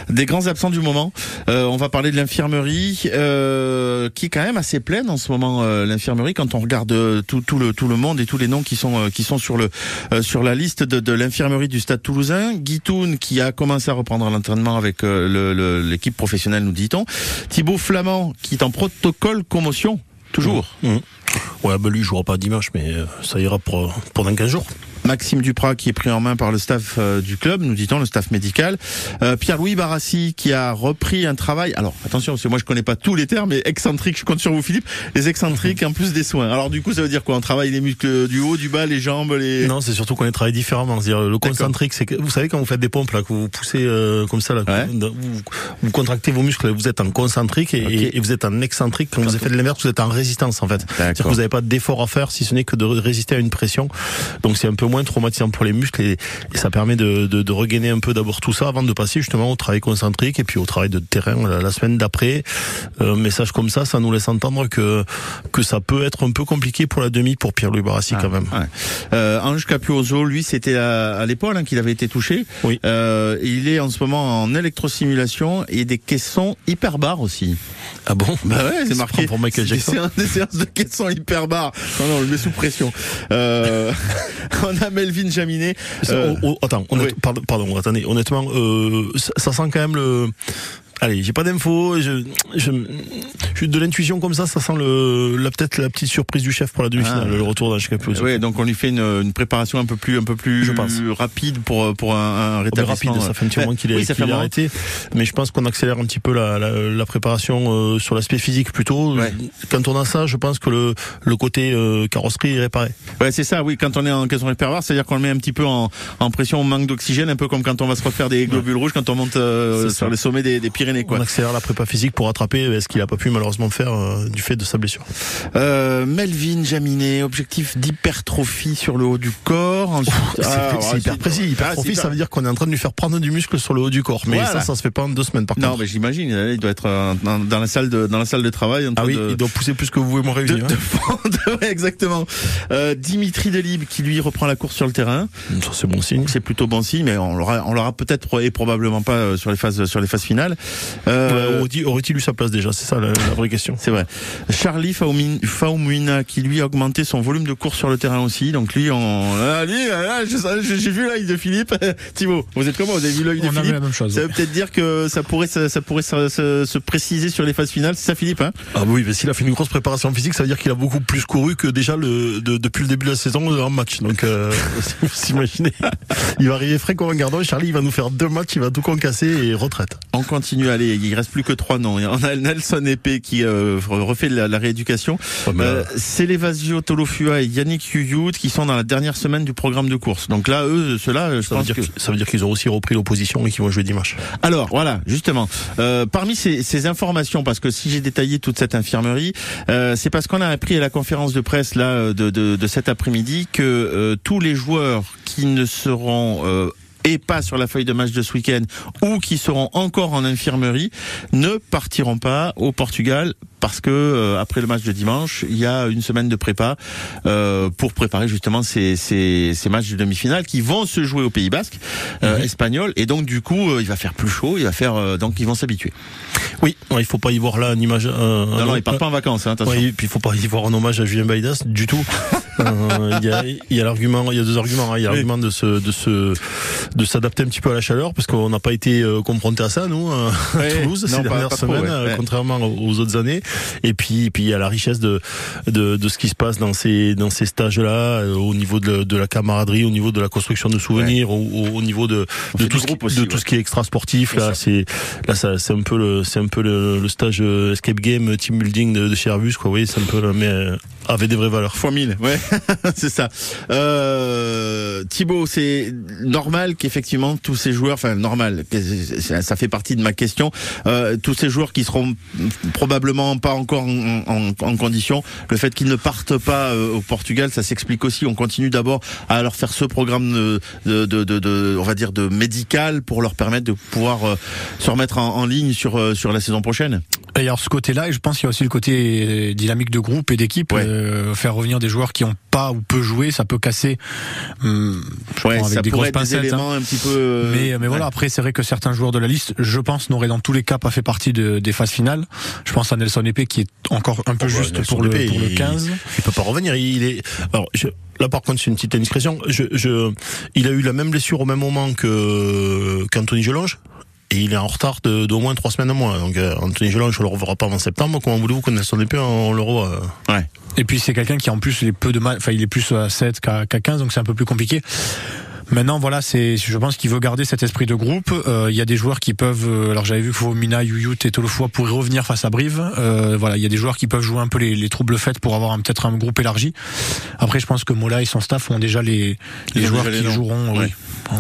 [SPEAKER 2] des grands absents du moment. Euh, on va parler de l'infirmerie, euh, qui est quand même assez pleine en ce moment. l'infirmerie, quand on regarde tout, le tout le monde et tous les noms qui sont qui sont sur le sur la liste de, l'infirmerie du Stade Toulousain. Guitoun qui a commencé à reprendre l'entraînement avec l'équipe professionnelle, nous dit-on. Thibaut Flamand qui est en protocole commotion. Toujours.
[SPEAKER 3] Mmh. Ouais, bah lui, jouera pas dimanche, mais euh, ça ira pour, dans 15 jours.
[SPEAKER 2] Maxime Duprat qui est pris en main par le staff euh, du club, nous dit-on, le staff médical. Euh, Pierre-Louis Barassi qui a repris un travail. Alors attention, parce que moi je connais pas tous les termes, mais excentrique, je compte sur vous Philippe. Les excentriques en plus des soins. Alors du coup, ça veut dire quoi? On travaille les muscles du haut, du bas, les jambes, les.
[SPEAKER 3] Non, c'est surtout qu'on les travaille différemment. C'est-à-dire, le concentrique, c'est que vous savez quand vous faites des pompes là, que vous poussez euh, comme ça là, vous, contractez vos muscles, vous êtes en concentrique et, vous êtes en excentrique. Quand vous faites l'inverse, vous êtes en résistance en fait. C'est-à-dire que vous n'avez pas d'effort à faire si ce n'est que de résister à une pression. Donc c'est un peu moins traumatisant pour les muscles et, et ça permet de, de, de regainer un peu d'abord tout ça avant de passer justement au travail concentrique et puis au travail de terrain la, la semaine d'après. Un message comme ça, ça nous laisse entendre que que ça peut être un peu compliqué pour la demi pour Pierre-Louis Barassi quand même.
[SPEAKER 2] Ouais. Euh, Ange Capuoso, lui, c'était à, à l'épaule hein, qu'il avait été touché.
[SPEAKER 3] Oui.
[SPEAKER 2] Euh, il est en ce moment en électrosimulation et des caissons hyperbares aussi.
[SPEAKER 3] Ah bon?
[SPEAKER 2] Bah ouais, c'est marqué.
[SPEAKER 3] pour Michael Jackson.
[SPEAKER 2] séances, des séances de caissons hyperbares. Non, non, on le met sous pression. Euh, on Melvin Jaminet. Euh,
[SPEAKER 3] oh, oh, attends, honnête- pardon, pardon, attendez, honnêtement, euh, ça, ça sent quand même le. Allez, j'ai pas d'infos, je, je, j'ai de l'intuition comme ça, ça sent le, la peut-être la petite surprise du chef pour la demi-finale,
[SPEAKER 2] Ah.
[SPEAKER 3] le retour d'un Capuzzo.
[SPEAKER 2] Oui, donc on lui fait une, une préparation un peu plus, un peu plus
[SPEAKER 3] Je pense.
[SPEAKER 2] rapide pour pour un, un
[SPEAKER 3] Oh,
[SPEAKER 2] rétablissement.
[SPEAKER 3] rapide, ça fait un petit moment qu'il est,
[SPEAKER 2] Oui,
[SPEAKER 3] est arrêté, mais je pense qu'on accélère un petit peu la, la, la préparation euh, sur l'aspect physique plutôt. Quand on a ça, je pense que le, le côté euh, carrosserie est réparé.
[SPEAKER 2] Ouais, c'est ça, oui. Quand on est en caisson hyperbar, c'est-à-dire qu'on le met un petit peu en, en pression, manque d'oxygène, un peu comme quand on va se refaire des globules rouges quand on monte euh, sur les sommets des, des Pyrénées, quoi.
[SPEAKER 3] On accélère la prépa physique pour rattraper euh, ce qu'il a pas pu malheureusement faire euh, du fait de sa blessure.
[SPEAKER 2] Euh, Melvin Jaminet, objectif d'hypertrophie sur le haut du corps. Ensuite, Ah,
[SPEAKER 3] c'est
[SPEAKER 2] ouais,
[SPEAKER 3] hyper précis.
[SPEAKER 2] Ah,
[SPEAKER 3] Hypertrophie,
[SPEAKER 2] hyper-
[SPEAKER 3] ça veut dire qu'on est en train de lui faire prendre du muscle sur le haut du corps. Mais
[SPEAKER 2] Voilà.
[SPEAKER 3] ça, ça se fait pas en deux semaines par
[SPEAKER 2] Non,
[SPEAKER 3] contre.
[SPEAKER 2] mais j'imagine, il doit être euh, dans, dans la salle de dans la salle de travail. en
[SPEAKER 3] Ah oui,
[SPEAKER 2] de-
[SPEAKER 3] il doit pousser plus que vous et moi
[SPEAKER 2] de,
[SPEAKER 3] réunis.
[SPEAKER 2] ouais, exactement. Euh, Dimitri Delibes qui lui reprend la course sur le terrain.
[SPEAKER 3] hein. Ça c'est bon signe.
[SPEAKER 2] C'est plutôt bon signe, mais on l'aura, on l'aura peut-être et probablement pas euh, sur les phases sur les phases finales. Euh,
[SPEAKER 3] Ouais, Aurait-il eu sa place déjà? C'est ça la, la vraie question.
[SPEAKER 2] C'est vrai. Charlie Faumi- Faumuina qui lui a augmenté son volume de course sur le terrain aussi. Donc lui, en... ah, lui, ah, je- j'ai vu l'œil de Philippe. Thibaut, vous êtes comment? Vous avez vu l'œil de
[SPEAKER 4] On
[SPEAKER 2] Philippe
[SPEAKER 4] la même chose.
[SPEAKER 2] Ça veut peut-être dire que ça pourrait, ça, ça pourrait se, se- se préciser sur les phases finales. C'est ça Philippe hein?
[SPEAKER 3] Ah oui, mais s'il a fait une grosse préparation physique, ça veut dire qu'il a beaucoup plus couru que déjà le, de- depuis le début de la saison en match. Donc, euh, vous imaginez, il va arriver frais comme un gardon. Charlie, il va nous faire deux matchs, il va tout concasser et retraite.
[SPEAKER 2] On continue, allez, il reste plus que trois noms. On a Nelson Epé qui euh, refait la, la rééducation. Euh, Célevasio Tolofua et Yannick Yuyout qui sont dans la dernière semaine du programme de course. Donc là, eux, ceux-là, je
[SPEAKER 3] Ça veut,
[SPEAKER 2] pense
[SPEAKER 3] dire,
[SPEAKER 2] que...
[SPEAKER 3] que- ça veut dire qu'ils ont aussi repris l'opposition et qu'ils vont jouer dimanche.
[SPEAKER 2] Alors voilà, justement, euh, parmi ces, ces informations, parce que si j'ai détaillé toute cette infirmerie, c'est parce qu'on a appris à la conférence de presse là de, de, de cet après-midi que tous les joueurs qui ne seront et pas sur la feuille de match de ce week-end ou qui seront encore en infirmerie ne partiront pas au Portugal parce que euh, après le match de dimanche, il y a une semaine de prépa euh, pour préparer justement ces, ces, ces matchs de demi-finale qui vont se jouer au Pays Basque euh, espagnol et donc du coup euh, il va faire plus chaud, il va faire euh, donc ils vont s'habituer.
[SPEAKER 3] Oui, ouais, il faut pas y voir là une image.
[SPEAKER 2] Non,
[SPEAKER 3] un-
[SPEAKER 2] non, ils partent pas en vacances, hein, attention.
[SPEAKER 3] Ouais, et puis il faut pas y voir un hommage à Julien Baïdas du tout. Euh, Il y a, il y a l'argument, il y a deux arguments. hein. Il y a l'argument de se, de se, de s'adapter un petit peu à la chaleur, parce qu'on n'a pas été euh, confronté à ça nous à Toulouse ces dernières semaines, contrairement aux autres années. Et puis, puis il y a la richesse de, de, de ce qui se passe dans ces, dans ces stages-là, euh, au niveau de, de la camaraderie, au niveau de la construction de souvenirs, au, au- au niveau de, de tout ce, qui,
[SPEAKER 2] aussi,
[SPEAKER 3] de
[SPEAKER 2] ouais.
[SPEAKER 3] tout ce qui est extra sportif. Là, c'est là, ça, c'est un peu le, c'est un peu le, le stage escape game, team building de, de chez Airbus, quoi. Oui, c'est un peu, mais avec des vraies valeurs.
[SPEAKER 2] Fois 1000, ouais, c'est ça. Euh, Thibaut, c'est normal qu'effectivement tous ces joueurs, enfin normal, ça fait partie de ma question, euh, tous ces joueurs qui seront probablement pas encore en, en, condition, le fait qu'ils ne partent pas euh, au Portugal, ça s'explique aussi. On continue d'abord à leur faire ce programme de, on va dire de médical pour leur permettre de pouvoir euh, se remettre en, ligne sur sur la saison prochaine.
[SPEAKER 4] Alors ce côté-là, et je pense qu'il y a aussi le côté dynamique de groupe et d'équipe.
[SPEAKER 2] Ouais.
[SPEAKER 4] euh, faire revenir des joueurs qui ont pas ou peu joué, ça peut casser. hum, je
[SPEAKER 2] Ouais,
[SPEAKER 4] prends avec
[SPEAKER 2] ça
[SPEAKER 4] des
[SPEAKER 2] pourrait
[SPEAKER 4] grosses
[SPEAKER 2] être des
[SPEAKER 4] pincettes. hein.
[SPEAKER 2] un petit peu. euh,
[SPEAKER 4] Mais, voilà, après, c'est vrai que certains joueurs de la liste, je pense, n'auraient dans tous les cas pas fait partie de, des phases finales. Je pense à Nelson Epé qui est encore un peu
[SPEAKER 3] Oh, bah,
[SPEAKER 4] juste
[SPEAKER 3] Nelson
[SPEAKER 4] pour le, pour le
[SPEAKER 3] il-
[SPEAKER 4] 15.
[SPEAKER 3] Il peut pas revenir. Il est. Alors, je- là, par contre, c'est une petite indiscrétion. Je, je, il a eu la même blessure au même moment que qu'Anthony Gelonge. Et il est en retard de- d'au moins trois semaines à moins. Donc, euh, Anthony Gelonge, on le reverra pas avant septembre. Comment voulez-vous que Nelson Epé, on le revoit euh
[SPEAKER 2] Ouais.
[SPEAKER 4] Et puis c'est quelqu'un qui en plus les peu de mal, enfin il est plus à 7 qu'à qu'à 15, donc c'est un peu plus compliqué. Maintenant, voilà, c'est, je pense qu'il veut garder cet esprit de groupe. Euh, Il y a des joueurs qui peuvent, euh, alors j'avais vu que Fomina, Yuyut et Tolofua pourraient revenir face à Brive. Euh, voilà, il y a des joueurs qui peuvent jouer un peu les, les troubles faits pour avoir un- peut-être un groupe élargi. Après, je pense que Mola et son staff ont déjà les, les joueurs
[SPEAKER 2] déjà les
[SPEAKER 4] qui
[SPEAKER 2] noms.
[SPEAKER 4] joueront
[SPEAKER 2] Ouais.
[SPEAKER 4] oui,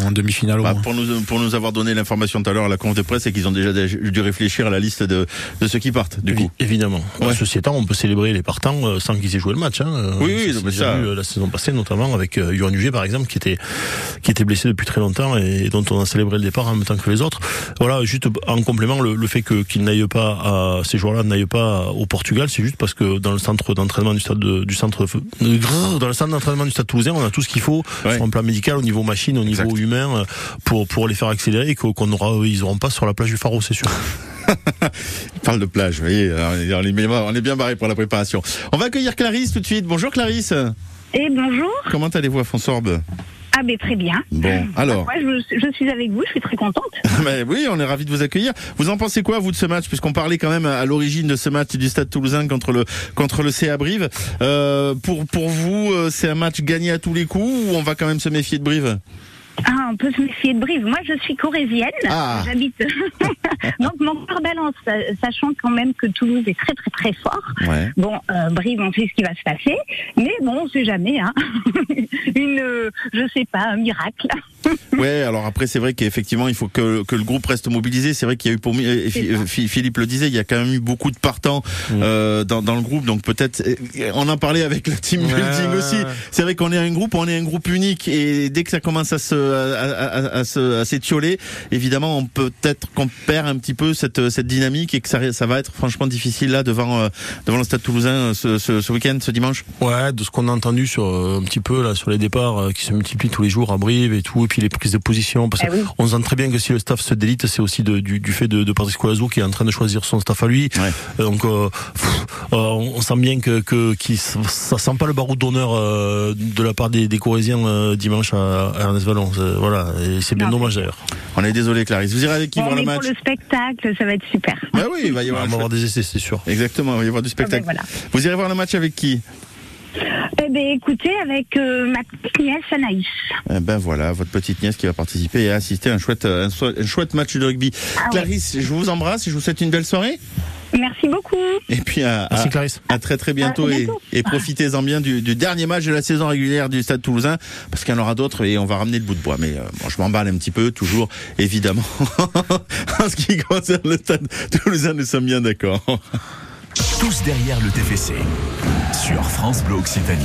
[SPEAKER 4] en demi-finale au
[SPEAKER 2] Bah,
[SPEAKER 4] moins.
[SPEAKER 2] pour nous pour nous avoir donné l'information tout à l'heure à la conf de presse, c'est qu'ils ont déjà dû réfléchir à la liste de de ceux qui partent. Du
[SPEAKER 3] Évi-
[SPEAKER 2] coup,
[SPEAKER 3] Évidemment.
[SPEAKER 2] Ouais.
[SPEAKER 3] Ceci étant, on peut célébrer les partants euh, sans qu'ils aient joué le match. Hein.
[SPEAKER 2] Oui, oui,
[SPEAKER 3] ça,
[SPEAKER 2] non,
[SPEAKER 3] c'est
[SPEAKER 2] mais
[SPEAKER 3] déjà
[SPEAKER 2] ça-
[SPEAKER 3] vu, la saison passée, notamment avec euh, Yohan Huget, par exemple, qui était qui était blessé depuis très longtemps et dont on a célébré le départ en même temps que les autres. Voilà, juste en complément, le, le fait que qu'ils n'aillent pas à ces joueurs-là n'aillent pas au Portugal, c'est juste parce que dans le centre d'entraînement du stade de- du centre euh, dans le centre d'entraînement du stade toulousain, on a tout ce qu'il faut
[SPEAKER 2] Ouais.
[SPEAKER 3] sur un plan médical, au niveau machine, au niveau
[SPEAKER 2] Exact.
[SPEAKER 3] humain, euh, pour pour les faire accélérer et qu'on aura, ils auront pas sur la plage du Faro, c'est sûr.
[SPEAKER 2] il parle de plage. Vous voyez, on est bien, on est bien barré pour la préparation. On va accueillir Clarisse tout de suite. Bonjour Clarisse.
[SPEAKER 12] Et bonjour.
[SPEAKER 2] Comment allez-vous à Fonsorbe
[SPEAKER 12] Ah ben très bien.
[SPEAKER 2] Bon, alors.
[SPEAKER 12] Moi, je, je suis avec vous, je suis très contente.
[SPEAKER 2] Ben oui, on est ravis de vous accueillir. Vous en pensez quoi, vous, de ce match? Puisqu'on parlait quand même à l'origine de ce match du Stade Toulousain contre le contre le CA Brive. Euh, pour pour vous, euh, c'est un match gagné à tous les coups ou on va quand même se méfier de Brive?
[SPEAKER 12] Ah, on peut se méfier de Brive. Moi, je suis corésienne.
[SPEAKER 2] Ah.
[SPEAKER 12] J'habite. Donc, mon cœur balance, sa- sachant quand même que Toulouse est très, très, très fort.
[SPEAKER 2] Ouais.
[SPEAKER 12] Bon, euh, Brive, on sait ce qui va se passer. Mais bon, on sait jamais, hein. Une, euh, je sais pas, un miracle.
[SPEAKER 2] Ouais, alors après c'est vrai qu'effectivement il faut que, que le groupe reste mobilisé. C'est vrai qu'il y a eu pour
[SPEAKER 12] ça.
[SPEAKER 2] Phi- Philippe le disait, il y a quand même eu beaucoup de partants euh, dans, dans le groupe, donc peut-être euh, on en parlait avec le team building
[SPEAKER 4] ouais,
[SPEAKER 2] aussi. C'est vrai qu'on est un groupe, on est un groupe unique et dès que ça commence à se à, à, à, se- à s'étioler, évidemment, on peut peut-être qu'on perd un petit peu cette, cette dynamique et que ça, ça va être franchement difficile là devant, euh, devant le Stade Toulousain euh, ce, ce, ce week-end, ce dimanche.
[SPEAKER 3] Ouais, de ce qu'on a entendu sur euh, un petit peu là sur les départs qui se multiplient tous les jours à Brive et tout, et puis les prises de position. Parce
[SPEAKER 12] oui.
[SPEAKER 3] qu'on sent très bien que si le staff se délite, c'est aussi de- du, du fait de, de Patrice Colazo qui est en train de choisir son staff à lui. Donc euh, pff, euh, on on sent bien que, que qui ça sent pas le baroud d'honneur euh, de la part des, des Corésiens euh, dimanche à, à Ernest Vallon. C'est- Voilà, et c'est bien
[SPEAKER 12] Non.
[SPEAKER 3] dommage d'ailleurs.
[SPEAKER 2] On est désolé, Clarisse. Vous irez avec qui
[SPEAKER 12] Bon,
[SPEAKER 2] voir le match
[SPEAKER 12] pour le spectacle, ça va être super.
[SPEAKER 2] Bah oui, il va y avoir,
[SPEAKER 3] On va avoir des essais, c'est sûr.
[SPEAKER 2] Exactement, il va y avoir du spectacle.
[SPEAKER 12] Ah ben voilà.
[SPEAKER 2] Vous irez voir le match avec qui?
[SPEAKER 12] Eh ben, écoutez, avec euh, ma petite nièce Anaïs.
[SPEAKER 2] Eh Ben voilà, votre petite nièce qui va participer et assister à un chouette, un, so- un chouette match de rugby.
[SPEAKER 12] Ah ouais.
[SPEAKER 2] Clarisse, je vous embrasse et je vous souhaite une belle soirée.
[SPEAKER 12] Merci beaucoup.
[SPEAKER 2] Et puis à,
[SPEAKER 3] Merci,
[SPEAKER 2] à-
[SPEAKER 3] Clarisse.
[SPEAKER 2] à très très bientôt,
[SPEAKER 12] À
[SPEAKER 2] et, profitez-en bien du, du dernier match de la saison régulière du Stade Toulousain parce qu'il y en aura d'autres et on va ramener le bout de bois. Mais euh, bon, je m'emballe un petit peu, toujours évidemment. en ce qui concerne le Stade Toulousain, nous sommes bien d'accord.
[SPEAKER 1] Tous derrière le TFC. Sur France Bleu Occitanie.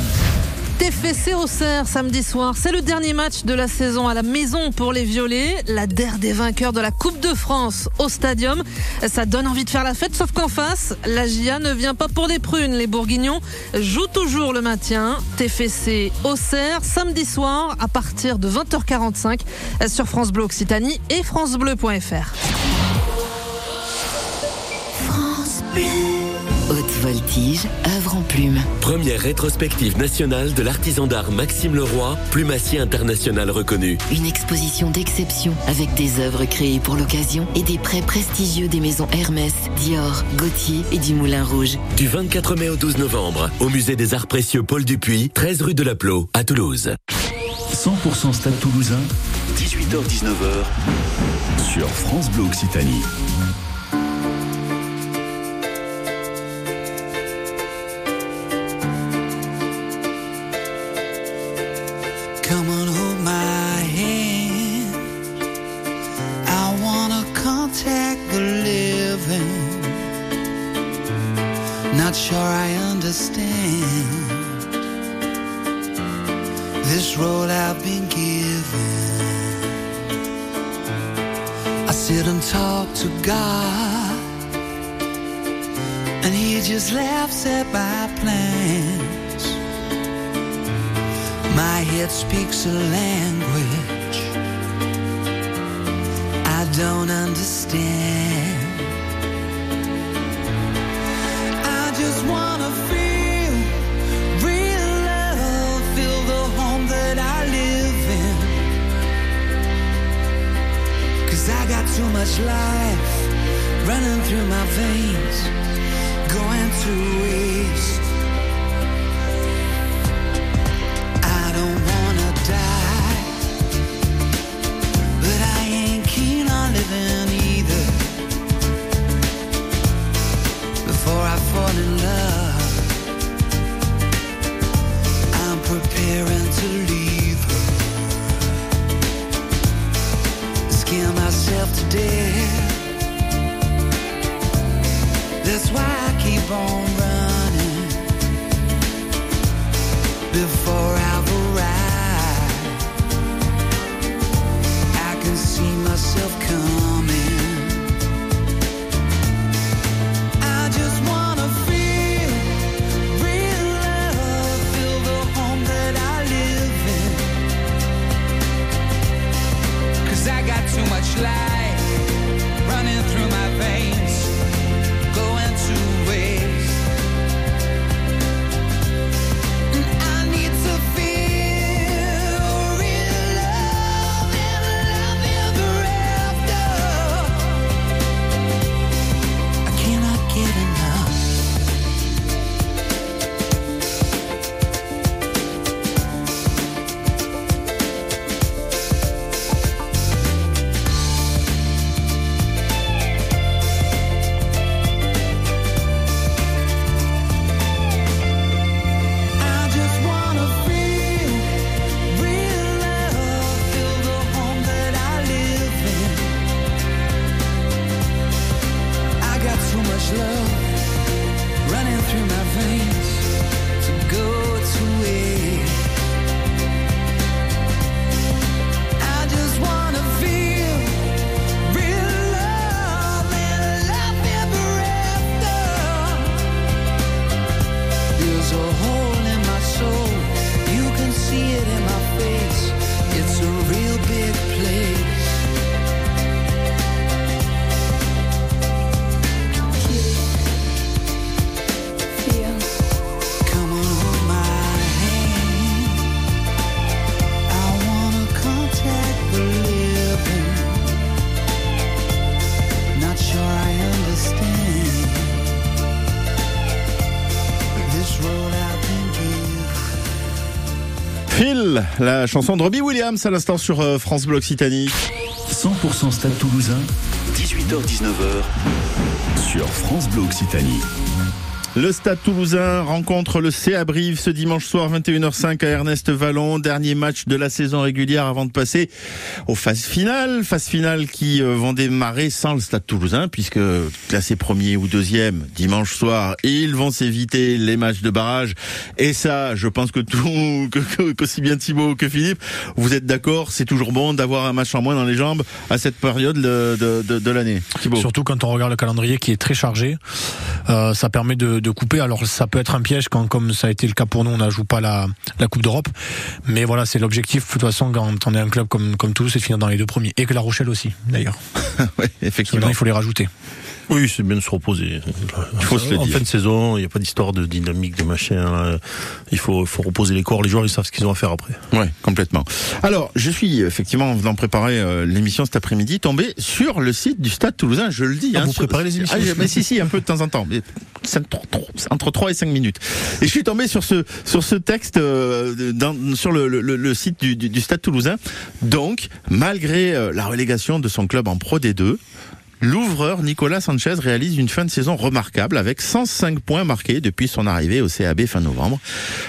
[SPEAKER 13] TFC Auxerre samedi soir. C'est le dernier match de la saison à la maison pour les Violets. La der des vainqueurs de la Coupe de France au stadium. Ça donne envie de faire la fête, sauf qu'en face, la GIA ne vient pas pour des prunes. Les Bourguignons jouent toujours le maintien. TFC Auxerre samedi soir à partir de 20h45 sur France Bleu Occitanie et francebleu.fr.
[SPEAKER 14] Haute voltige, œuvre en plume.
[SPEAKER 15] Première rétrospective nationale de l'artisan d'art Maxime Leroy, plumassier international reconnu.
[SPEAKER 14] Une exposition d'exception avec des œuvres créées pour l'occasion et des prêts prestigieux des maisons Hermès, Dior, Gauthier et du Moulin Rouge.
[SPEAKER 15] Du 24 mai au 12 novembre, au musée des arts précieux Paul Dupuis, 13 rue de la Plot, à Toulouse.
[SPEAKER 1] 100% Stade Toulousain, 18h-19h, sur France Bleu Occitanie.
[SPEAKER 16] Can see myself coming.
[SPEAKER 2] La chanson de Robbie Williams à l'instant sur euh, France Bleu Occitanie.
[SPEAKER 1] 100% Stade Toulousain, 18h-19h sur France Bleu Occitanie.
[SPEAKER 2] Le Stade Toulousain rencontre le CA Brive ce dimanche soir 21h05 à Ernest Vallon. Dernier match de la saison régulière avant de passer aux phases finales. Phases finales qui euh, vont démarrer sans le Stade Toulousain puisque classé premier ou deuxième dimanche soir, ils vont s'éviter les matchs de barrage. Et ça, je pense que tout, que- que- qu'aussi bien Thibaut que Philippe, vous êtes d'accord, c'est toujours bon d'avoir un match en moins dans les jambes à cette période de, de, l'année.
[SPEAKER 4] Surtout quand on regarde le calendrier qui est très chargé, euh, ça permet de, de couper. Alors ça peut être un piège quand, comme ça a été le cas pour nous, on ne joue pas la, la Coupe d'Europe. Mais voilà, c'est l'objectif. De toute façon, quand on est un club comme, comme Toulouse, c'est de finir dans les deux premiers. Et que La Rochelle aussi, d'ailleurs.
[SPEAKER 2] ouais, effectivement.
[SPEAKER 4] Il faut les rajouter.
[SPEAKER 3] Oui, c'est bien de se reposer.
[SPEAKER 2] Il faut se le
[SPEAKER 3] en
[SPEAKER 2] dire.
[SPEAKER 3] fin de saison, il n'y a pas d'histoire de dynamique, de machin. Il faut, faut reposer les corps. Les joueurs, ils savent ce qu'ils ont à faire après.
[SPEAKER 2] Ouais, complètement. Alors, je suis effectivement en venant préparer euh, l'émission cet après-midi tombé sur le site du Stade Toulousain. Je le dis.
[SPEAKER 3] Ah, vous
[SPEAKER 2] sur-
[SPEAKER 3] préparez les émissions
[SPEAKER 2] Ah, mais si, si, un peu de temps en temps. Mais entre 3 et 5 minutes. Et je suis tombé sur ce sur ce texte euh, dans- sur le, le- le site du, du- du Stade Toulousain. Donc, malgré euh, la relégation de son club en Pro D2. L'ouvreur Nicolas Sanchez réalise une fin de saison remarquable avec 105 points marqués depuis son arrivée au CAB fin novembre.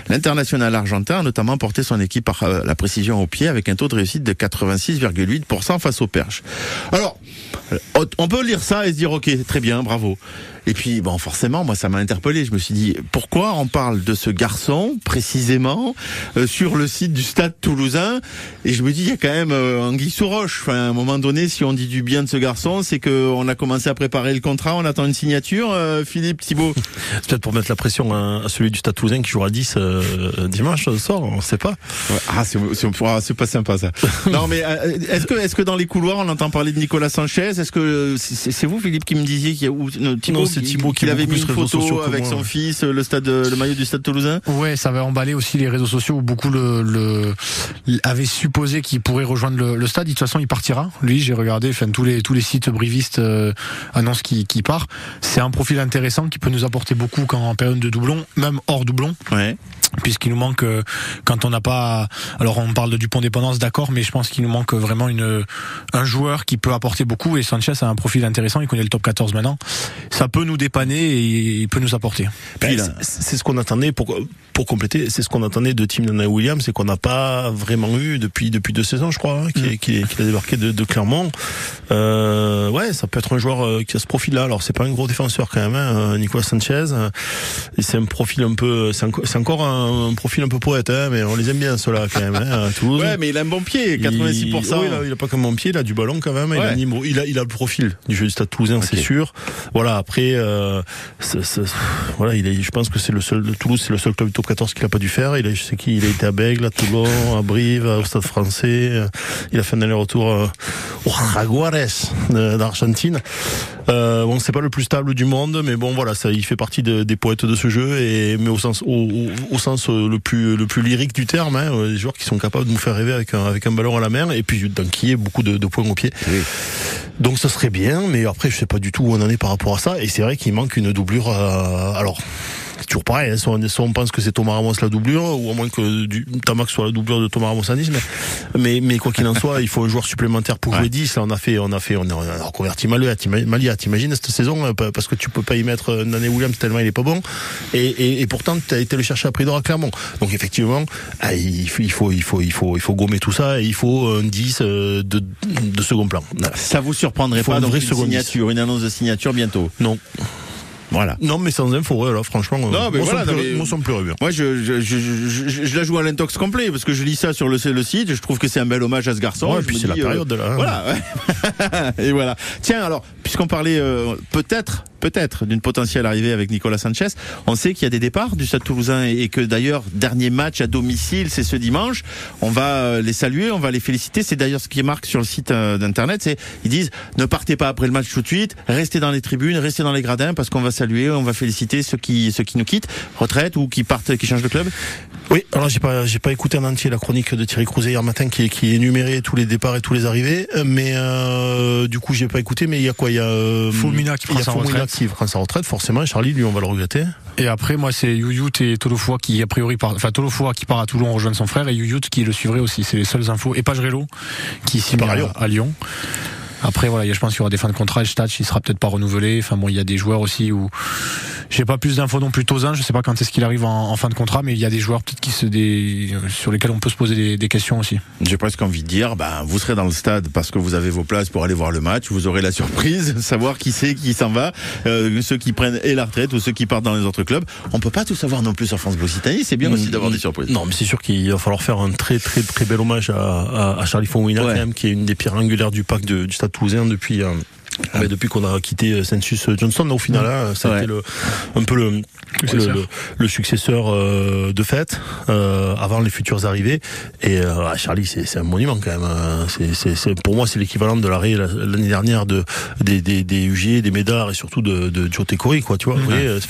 [SPEAKER 2] L'international argentin a notamment porté son équipe par euh, la précision au pied avec un taux de réussite de 86,8% face au Perche. Alors, euh, on peut lire ça et se dire ok, très bien, bravo. Et puis, bon, forcément, moi, ça m'a interpellé. Je me suis dit, pourquoi on parle de ce garçon précisément euh, sur le site du Stade Toulousain? Et je me dis, il y a quand même euh, anguille sous roche. Enfin, à un moment donné, si on dit du bien de ce garçon, c'est que on a commencé à préparer le contrat, on attend une signature. euh, Philippe Thibault.
[SPEAKER 3] C'est peut-être pour mettre la pression à, celui du Stade Toulousain qui jouera 10 euh, dimanche soir, on ne sait pas.
[SPEAKER 2] Ouais, Ah, c'est c'est- pas sympa ça. non, mais euh, est-ce que est-ce que dans les couloirs on entend parler de Nicolas Sanchez? Est-ce que euh, c'est c'est vous Philippe qui me disiez qu'il y a ou Thibaut,
[SPEAKER 3] Non, c'est Thibaut qui
[SPEAKER 2] avait mis une photo avec
[SPEAKER 3] moi,
[SPEAKER 2] son
[SPEAKER 3] ouais.
[SPEAKER 2] fils, le stade, le maillot du Stade Toulousain.
[SPEAKER 4] Ouais, ça va emballer aussi les réseaux sociaux où beaucoup le, le avaient supposé qu'il pourrait rejoindre le, le stade. De toute façon, il partira. Lui, j'ai regardé, enfin tous les tous les sites brivistes euh, annoncent qu'il qu'il part. C'est un profil intéressant qui peut nous apporter beaucoup quand en période de doublon, même hors doublon.
[SPEAKER 2] Ouais.
[SPEAKER 4] Puisqu'il nous manque euh, quand on n'a pas. Alors on parle de Dupont dépendance, d'accord, mais je pense qu'il nous manque vraiment une un joueur qui peut apporter beaucoup. Et Sanchez a un profil intéressant. Il connaît le top 14 maintenant. Ça peut nous dépanner et il peut nous apporter.
[SPEAKER 3] Ben, c'est- c'est ce qu'on attendait pour pour compléter, c'est ce qu'on attendait de Tim Nana Williams, c'est qu'on n'a pas vraiment eu depuis depuis deux saisons, je crois, hein, qui, est- qui, est- qui a débarqué de, de Clermont. Euh, ouais, ça peut être un joueur euh, qui a ce profil-là. Alors c'est pas un gros défenseur quand même, hein, Nicolas Sanchez. et c'est un profil un peu, c'est enco- c'est encore un, un profil un peu poète, hein, mais on les aime bien ceux-là quand même. Hein, à Toulouse.
[SPEAKER 2] Ouais, mais il a un bon pied, 86%.
[SPEAKER 3] Il, oui, il, a, il a pas comme mon pied, il a du ballon quand même. Il, a,
[SPEAKER 2] Ouais.
[SPEAKER 3] un niveau- il, a, il a le profil du jeu du Stade Toulousain, c'est sûr. Voilà. Après, euh, voilà, il est, je pense que c'est le seul. Toulouse, c'est le seul club du top 14 qu'il a pas dû faire. Il a, je sais qui, il a été à Bègle, à Toulon, à Brive, au Stade Français. euh, Il a fait un aller-retour euh, au Jaguares de- d'Argentine. Euh, bon, c'est pas le plus stable du monde, mais bon, voilà, ça, il fait partie de- des poètes de ce jeu, et mais au sens, au, au- au sens euh, le plus le plus lyrique du terme, hein, euh, des joueurs qui sont capables de nous faire rêver avec un avec un ballon à la main, et puis d'enquiller beaucoup de, de points au pied. Donc ça serait bien, mais après je sais pas du tout où on en est par rapport à ça, et c'est vrai qu'il manque une doublure. euh, alors. C'est toujours pareil, hein, soit, on, soit on pense que c'est Thomas Ramos la doublure, ou à moins que du, Tamax soit la doublure de Thomas Ramos à Nice, mais, mais, mais quoi qu'il en soit, il faut un joueur supplémentaire pour jouer 10. Là, on a fait, on a fait, on a, on a reconverti Malia, t'ima- Malia, t'imagines cette saison, euh, pa- parce que tu peux pas y mettre euh, Nane Williams tellement il est pas bon, et, et, et pourtant tu as été le chercher à prix d'or à Clermont. Donc effectivement, ah, il faut, il faut, il faut, il faut, il faut gommer tout ça, et il faut un 10 euh, de, de second plan.
[SPEAKER 2] Ça vous surprendrait pas une
[SPEAKER 3] second
[SPEAKER 2] signature, une annonce de signature bientôt?
[SPEAKER 3] Non.
[SPEAKER 2] Voilà.
[SPEAKER 3] Non, mais sans info, là, franchement, euh,
[SPEAKER 2] Non, mais voilà,
[SPEAKER 3] plairait-
[SPEAKER 2] mais-
[SPEAKER 3] moi,
[SPEAKER 2] je, je, je, je, la joue à l'intox complet parce que je lis ça sur le, le site. Je trouve que c'est un bel hommage à ce garçon.
[SPEAKER 3] Ouais, puis c'est la
[SPEAKER 2] dis,
[SPEAKER 3] période, là, hein.
[SPEAKER 2] Voilà. ouais. Et voilà. Tiens, alors, puisqu'on parlait euh, peut-être, peut-être d'une potentielle arrivée avec Nicolas Sanchez. On sait qu'il y a des départs du Stade Toulousain et que d'ailleurs dernier match à domicile, c'est ce dimanche. On va euh, les saluer, on va les féliciter. C'est d'ailleurs ce qui est marqué sur le site euh, d'internet. C'est ils disent ne partez pas après le match tout de suite, restez dans les tribunes, restez dans les gradins parce qu'on va saluer, on va féliciter ceux qui ceux qui nous quittent, retraite ou qui partent, qui changent de club.
[SPEAKER 3] Oui, alors j'ai pas j'ai pas écouté en entier la chronique de Thierry Crouzet hier matin qui qui énumérait tous les départs et tous les arrivées, euh, mais euh, du coup j'ai pas écouté. Mais il y a quoi? Il y a euh,
[SPEAKER 4] Fulmina qui prend sa retraite.
[SPEAKER 3] Qui prend sa retraite. Forcément, Charlie lui on va le regretter.
[SPEAKER 4] Et après, moi, c'est Youyut et Tolofoa qui, a priori, part, enfin, Tolofoa qui part à Toulon rejoindre son frère et Youyut qui le suivrait aussi. C'est les seules infos. Et Pagerello qui
[SPEAKER 3] à
[SPEAKER 4] à,
[SPEAKER 3] Lyon.
[SPEAKER 4] Après, voilà, je pense qu'il y aura des fins de contrat. Le Stade, il sera peut-être pas renouvelé. Enfin, bon, il y a des joueurs aussi où j'ai pas plus d'infos non plus. Tozin, je sais pas quand est-ce qu'il arrive en, en fin de contrat, mais il y a des joueurs peut-être qui se des, sur lesquels on peut se poser des, des questions aussi.
[SPEAKER 2] J'ai presque envie de dire, ben, vous serez dans le stade parce que vous avez vos places pour aller voir le match. Vous aurez la surprise, savoir qui c'est qui s'en va, euh, ceux qui prennent et la retraite ou ceux qui partent dans les autres clubs. On peut pas tout savoir non plus sur France Bleu Occitanie. C'est bien aussi d'avoir des surprises.
[SPEAKER 3] Non, mais c'est sûr qu'il va falloir faire un très très très bel hommage à, à, à Charlie Fonwina qui est une des pierres angulaires du pack de- du Stade Toulousain depuis. Euh, mais depuis qu'on a quitté euh, Census Johnson, là, au final, hein, ça a été le, un peu le, le,
[SPEAKER 4] Successeur.
[SPEAKER 3] le- le successeur euh, de fait euh, avant les futures arrivées. Et euh, ah, Charlie, c'est un monument quand même. euh, C'est, c'est- pour moi, c'est l'équivalent de l'arrêt la- l'année dernière de des, des, des UG, des Médards et surtout de, de Joe Tekori, quoi. Tu vois, euh,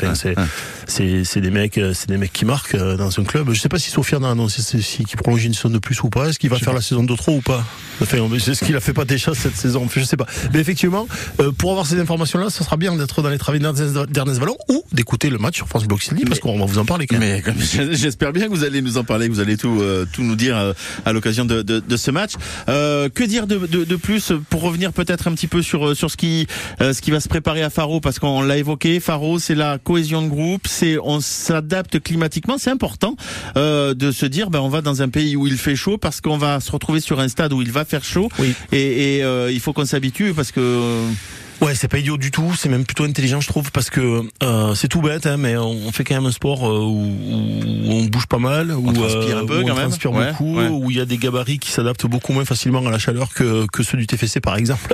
[SPEAKER 3] c'est, des mecs, euh, c'est des mecs qui marquent euh, dans un club. Je sais pas si Sofiane a annoncé si, qu'il prolonge une saison de plus ou pas. Est-ce qu'il va faire la saison de trop ou pas? Enfin, c'est ce qu'il a fait pas déjà cette saison. Je sais pas. Mais effectivement, euh, pour avoir ces informations-là, ça sera bien d'être dans les travaux d'Ernest Vallon ou d'écouter le match sur France Bloc City parce qu'on va vous en parler quand même.
[SPEAKER 2] Mais j'espère bien que vous allez nous en parler, que vous allez tout euh, tout nous dire euh, à l'occasion de, de, de ce match. Euh, que dire de, de, de plus pour revenir peut-être un petit peu sur euh, sur ce qui euh, ce qui va se préparer à Faro? Parce qu'on l'a évoqué. Faro, c'est la cohésion de groupe, c'est on s'adapte climatiquement. C'est important euh, de se dire ben on va dans un pays où il fait chaud parce qu'on va se retrouver sur un stade où il va faire chaud et, et euh, il faut qu'on s'habitue parce que euh,
[SPEAKER 3] Ouais, c'est pas idiot du tout, c'est même plutôt intelligent, je trouve, parce que euh, c'est tout bête, hein, mais on fait quand même un sport euh, où, où on bouge pas mal, où,
[SPEAKER 2] transpire un peu,
[SPEAKER 3] où
[SPEAKER 2] quand
[SPEAKER 3] on
[SPEAKER 2] même.
[SPEAKER 3] transpire
[SPEAKER 2] Ouais,
[SPEAKER 3] beaucoup,
[SPEAKER 2] ouais.
[SPEAKER 3] où il y a des gabarits qui s'adaptent beaucoup moins facilement à la chaleur que, que ceux du TFC, par exemple.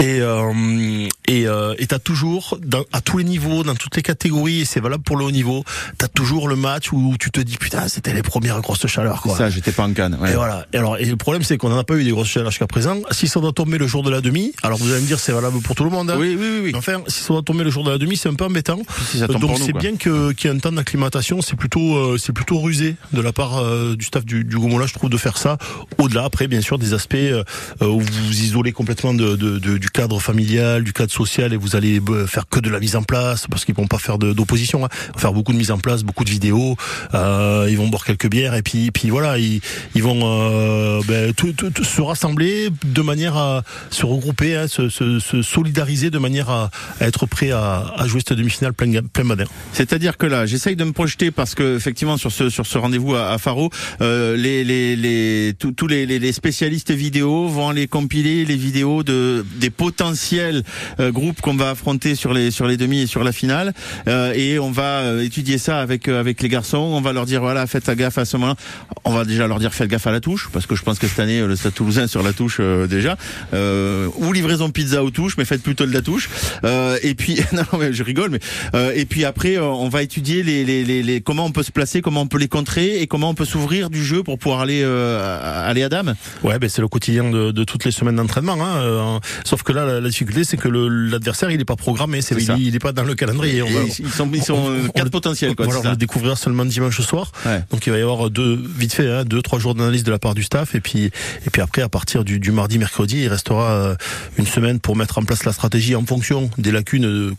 [SPEAKER 3] Et euh, et euh, et t'as toujours, dans, à tous les niveaux, dans toutes les catégories, et c'est valable pour le haut niveau, t'as toujours le match où tu te dis putain, c'était les premières grosses chaleurs, quoi.
[SPEAKER 2] ça, j'étais pas en canne. ouais.
[SPEAKER 3] Et voilà. Et alors, et le problème, c'est qu'on n'en a pas eu des grosses chaleurs jusqu'à présent. Si ça doit tomber le jour de la demi, alors vous allez me dire, c'est valable pour tout le monde. hein.
[SPEAKER 2] Oui, oui, oui, oui.
[SPEAKER 3] Enfin, si ça doit tomber le jour de la demi, c'est un peu embêtant.
[SPEAKER 2] si
[SPEAKER 3] Donc
[SPEAKER 2] pour
[SPEAKER 3] c'est bien que qu'il y ait un temps d'acclimatation. C'est plutôt, euh, c'est plutôt rusé de la part euh, du staff du, du Gomola, je trouve, de faire ça. Au-delà, après, bien sûr, des aspects euh, où vous vous isolez complètement de, de- de- du cadre familial, du cadre social, et vous allez euh, faire que de la mise en place, parce qu'ils vont pas faire de- d'opposition. Hein. Faire beaucoup de mise en place, beaucoup de vidéos. Euh, ils vont boire quelques bières, et puis, puis voilà, ils, ils vont euh, ben, tout- tout- tout se rassembler de manière à se regrouper, hein, se, se- se solidariser de manière à, être prêt à, jouer cette demi-finale plein, plein.
[SPEAKER 2] C'est-à-dire que là, j'essaye de me projeter parce que effectivement sur ce sur ce rendez-vous à, à Faro, euh, les les les tous les, les spécialistes vidéo vont aller compiler les vidéos de des potentiels euh, groupes qu'on va affronter sur les sur les demi et sur la finale Euh, et on va euh, étudier ça avec euh, avec les garçons. On va leur dire voilà faites gaffe à ce moment-là. On va déjà leur dire faites gaffe à la touche parce que je pense que cette année le Stade Toulousain sur la touche euh, déjà ou livraison pizza aux touches mais faites plutôt de la touche. Euh, et puis non mais je rigole mais euh, et puis après euh, on va étudier les, les, les, les- comment on peut se placer, comment on peut les contrer et comment on peut s'ouvrir du jeu pour pouvoir aller aller à dame.
[SPEAKER 3] Ouais, ben c'est le quotidien de, de toutes les semaines d'entraînement. Hein. Sauf que là, la, la difficulté, c'est que l'adversaire, il est pas programmé, c'est il,
[SPEAKER 2] ça.
[SPEAKER 3] il est pas dans le calendrier. On va-
[SPEAKER 2] ils sont ils sont
[SPEAKER 3] on- on
[SPEAKER 2] quatre
[SPEAKER 3] le-
[SPEAKER 2] potentiels quoi.
[SPEAKER 3] Voilà, on le découvrira seulement dimanche soir.
[SPEAKER 2] Ouais.
[SPEAKER 3] Donc il va y avoir deux, vite fait, hein, deux, trois jours d'analyse de la part du staff, et puis, et puis après, à partir du, du mardi, mercredi, il restera une semaine pour mettre en place la stratégie en fonction des lacunes euh,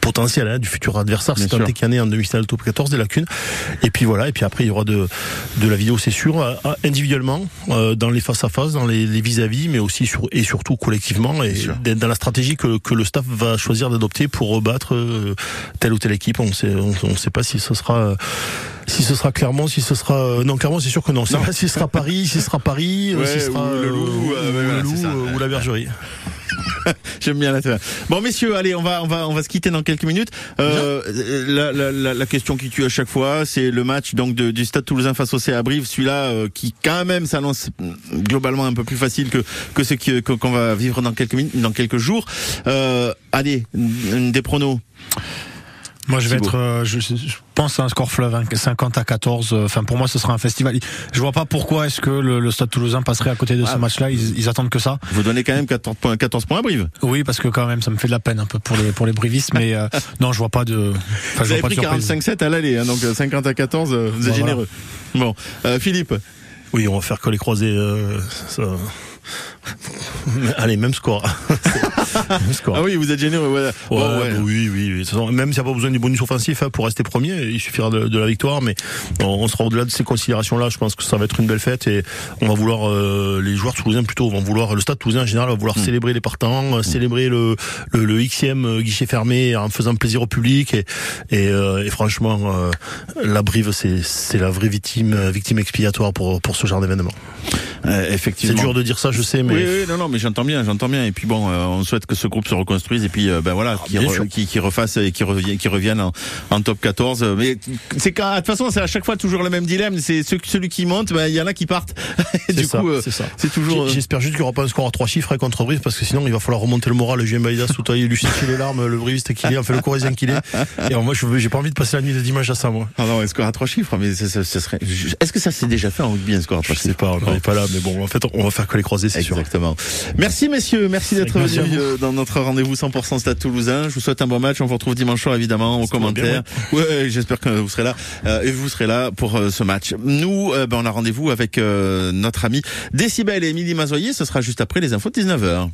[SPEAKER 3] potentielles hein, du futur adversaire. C'est un qu'il y en ait en demi-finale top 14 des lacunes. Et puis voilà, et puis après il y aura de, de la vidéo, c'est sûr, individuellement, euh, dans les face à face, dans les vis-à-vis, mais aussi sur, et surtout collectivement, et dans la stratégie que, que le staff va choisir d'adopter pour rebattre euh, telle ou telle équipe. On sait, on, on sait pas si ce sera Si ce sera Clermont, si ce sera euh, non Clermont, c'est sûr que non. Si ce sera Paris, si ce sera Paris, euh,
[SPEAKER 2] Ouais,
[SPEAKER 3] si ce sera
[SPEAKER 2] ou le Loup,
[SPEAKER 3] euh,
[SPEAKER 2] euh,
[SPEAKER 3] ou le
[SPEAKER 2] voilà,
[SPEAKER 3] Loup,
[SPEAKER 2] ça.
[SPEAKER 3] euh, ou la Bergerie.
[SPEAKER 2] J'aime bien la théorie. Bon messieurs, allez, on va on va on va se quitter dans quelques minutes. Euh, la, la, la, la question qui tue à chaque fois, c'est le match donc de- du Stade Toulousain face au CA Brive, celui-là euh, qui quand même s'annonce mm, globalement un peu plus facile que que ce qui- que- qu'on va vivre dans quelques minutes, dans quelques jours. Euh, allez, une- des pronos.
[SPEAKER 4] Moi, je vais être, euh, je, je pense à un score fleuve, hein, 50 à 14. euh, Enfin, pour moi, ce sera un festival. Je vois pas pourquoi est-ce que le, le Stade Toulousain passerait à côté de
[SPEAKER 2] Ah.
[SPEAKER 4] ce match-là. Ils, ils attendent que ça.
[SPEAKER 2] Vous donnez quand même 14 points, 14 points à Brive.
[SPEAKER 4] Oui, parce que quand même, ça me fait de la peine un peu pour les pour les brivistes, mais euh, non, je vois pas de. Enfin,
[SPEAKER 2] Vous
[SPEAKER 4] je vois
[SPEAKER 2] avez
[SPEAKER 4] pas de
[SPEAKER 2] pris
[SPEAKER 4] surprise.
[SPEAKER 2] 45-7 à l'aller, hein, donc euh, 50 à 14, euh, vous êtes
[SPEAKER 4] Voilà.
[SPEAKER 2] généreux. Bon, euh, Philippe.
[SPEAKER 3] Oui, on va faire que les croisés. euh, ça... Allez, même score.
[SPEAKER 2] Ah oui, vous êtes généreux. Ouais.
[SPEAKER 3] Ouais,
[SPEAKER 2] Bon, ouais.
[SPEAKER 3] oui, oui, Même s'il n'y a pas besoin du bonus offensif hein, pour rester premier, il suffira de, de la victoire. Mais on, on sera au-delà de ces considérations-là. Je pense que ça va être une belle fête et on va vouloir euh, les joueurs toulousains plutôt vont vouloir le Stade Toulousain en général va vouloir célébrer les partants, euh, célébrer le le, le xème guichet fermé en faisant plaisir au public et et, euh, et franchement euh, la Brive c'est c'est la vraie victime victime expiatoire pour pour ce genre d'événement.
[SPEAKER 2] Euh, effectivement.
[SPEAKER 3] C'est dur de dire ça, je sais, mais
[SPEAKER 2] Oui, oui, non, non, mais j'entends bien, j'entends bien. Et puis bon, euh, on souhaite que ce groupe se reconstruise et puis euh, ben voilà, qui,
[SPEAKER 3] Ah, bien
[SPEAKER 2] re- qui, qui refasse et qui revienne, qui revienne en, en top 14. Euh, Mais c'est quand, de toute façon, c'est à chaque fois toujours le même dilemme. C'est celui qui monte, ben, il y en a qui partent. Du
[SPEAKER 3] ça,
[SPEAKER 2] coup, euh,
[SPEAKER 3] c'est
[SPEAKER 2] toujours.
[SPEAKER 3] J- J'espère juste qu'il n'y aura pas un score à trois chiffres contre Brive parce que sinon il va falloir remonter le moral. Le GM Baïda, Soutaï, lui sécher les larmes, le briviste qu'il est, enfin le corésien qu'il est. Et alors, moi, je j'ai pas envie de passer la nuit de dimanche à ça, moi.
[SPEAKER 2] Ah non, un score à trois chiffres, mais ça, ça- serait. je- Est-ce que ça s'est déjà fait en rugby un score à
[SPEAKER 3] Je
[SPEAKER 2] trois
[SPEAKER 3] sais
[SPEAKER 2] chiffres?
[SPEAKER 3] pas, on n'est pas là, mais bon, en fait, on va faire que les croisés, c'est sûr.
[SPEAKER 2] Exactement. Merci messieurs, merci d'être venus euh, dans notre rendez-vous 100% Stade Toulousain. Je vous souhaite un bon match. On vous retrouve dimanche soir évidemment aux
[SPEAKER 3] va bien,
[SPEAKER 2] commentaires. Ouais, j'espère que vous serez là euh, et vous serez là pour euh, ce match. Nous, euh, ben, on a rendez-vous avec euh, notre ami Décibel et Émilie Mazoyer. Ce sera juste après les infos de 19h.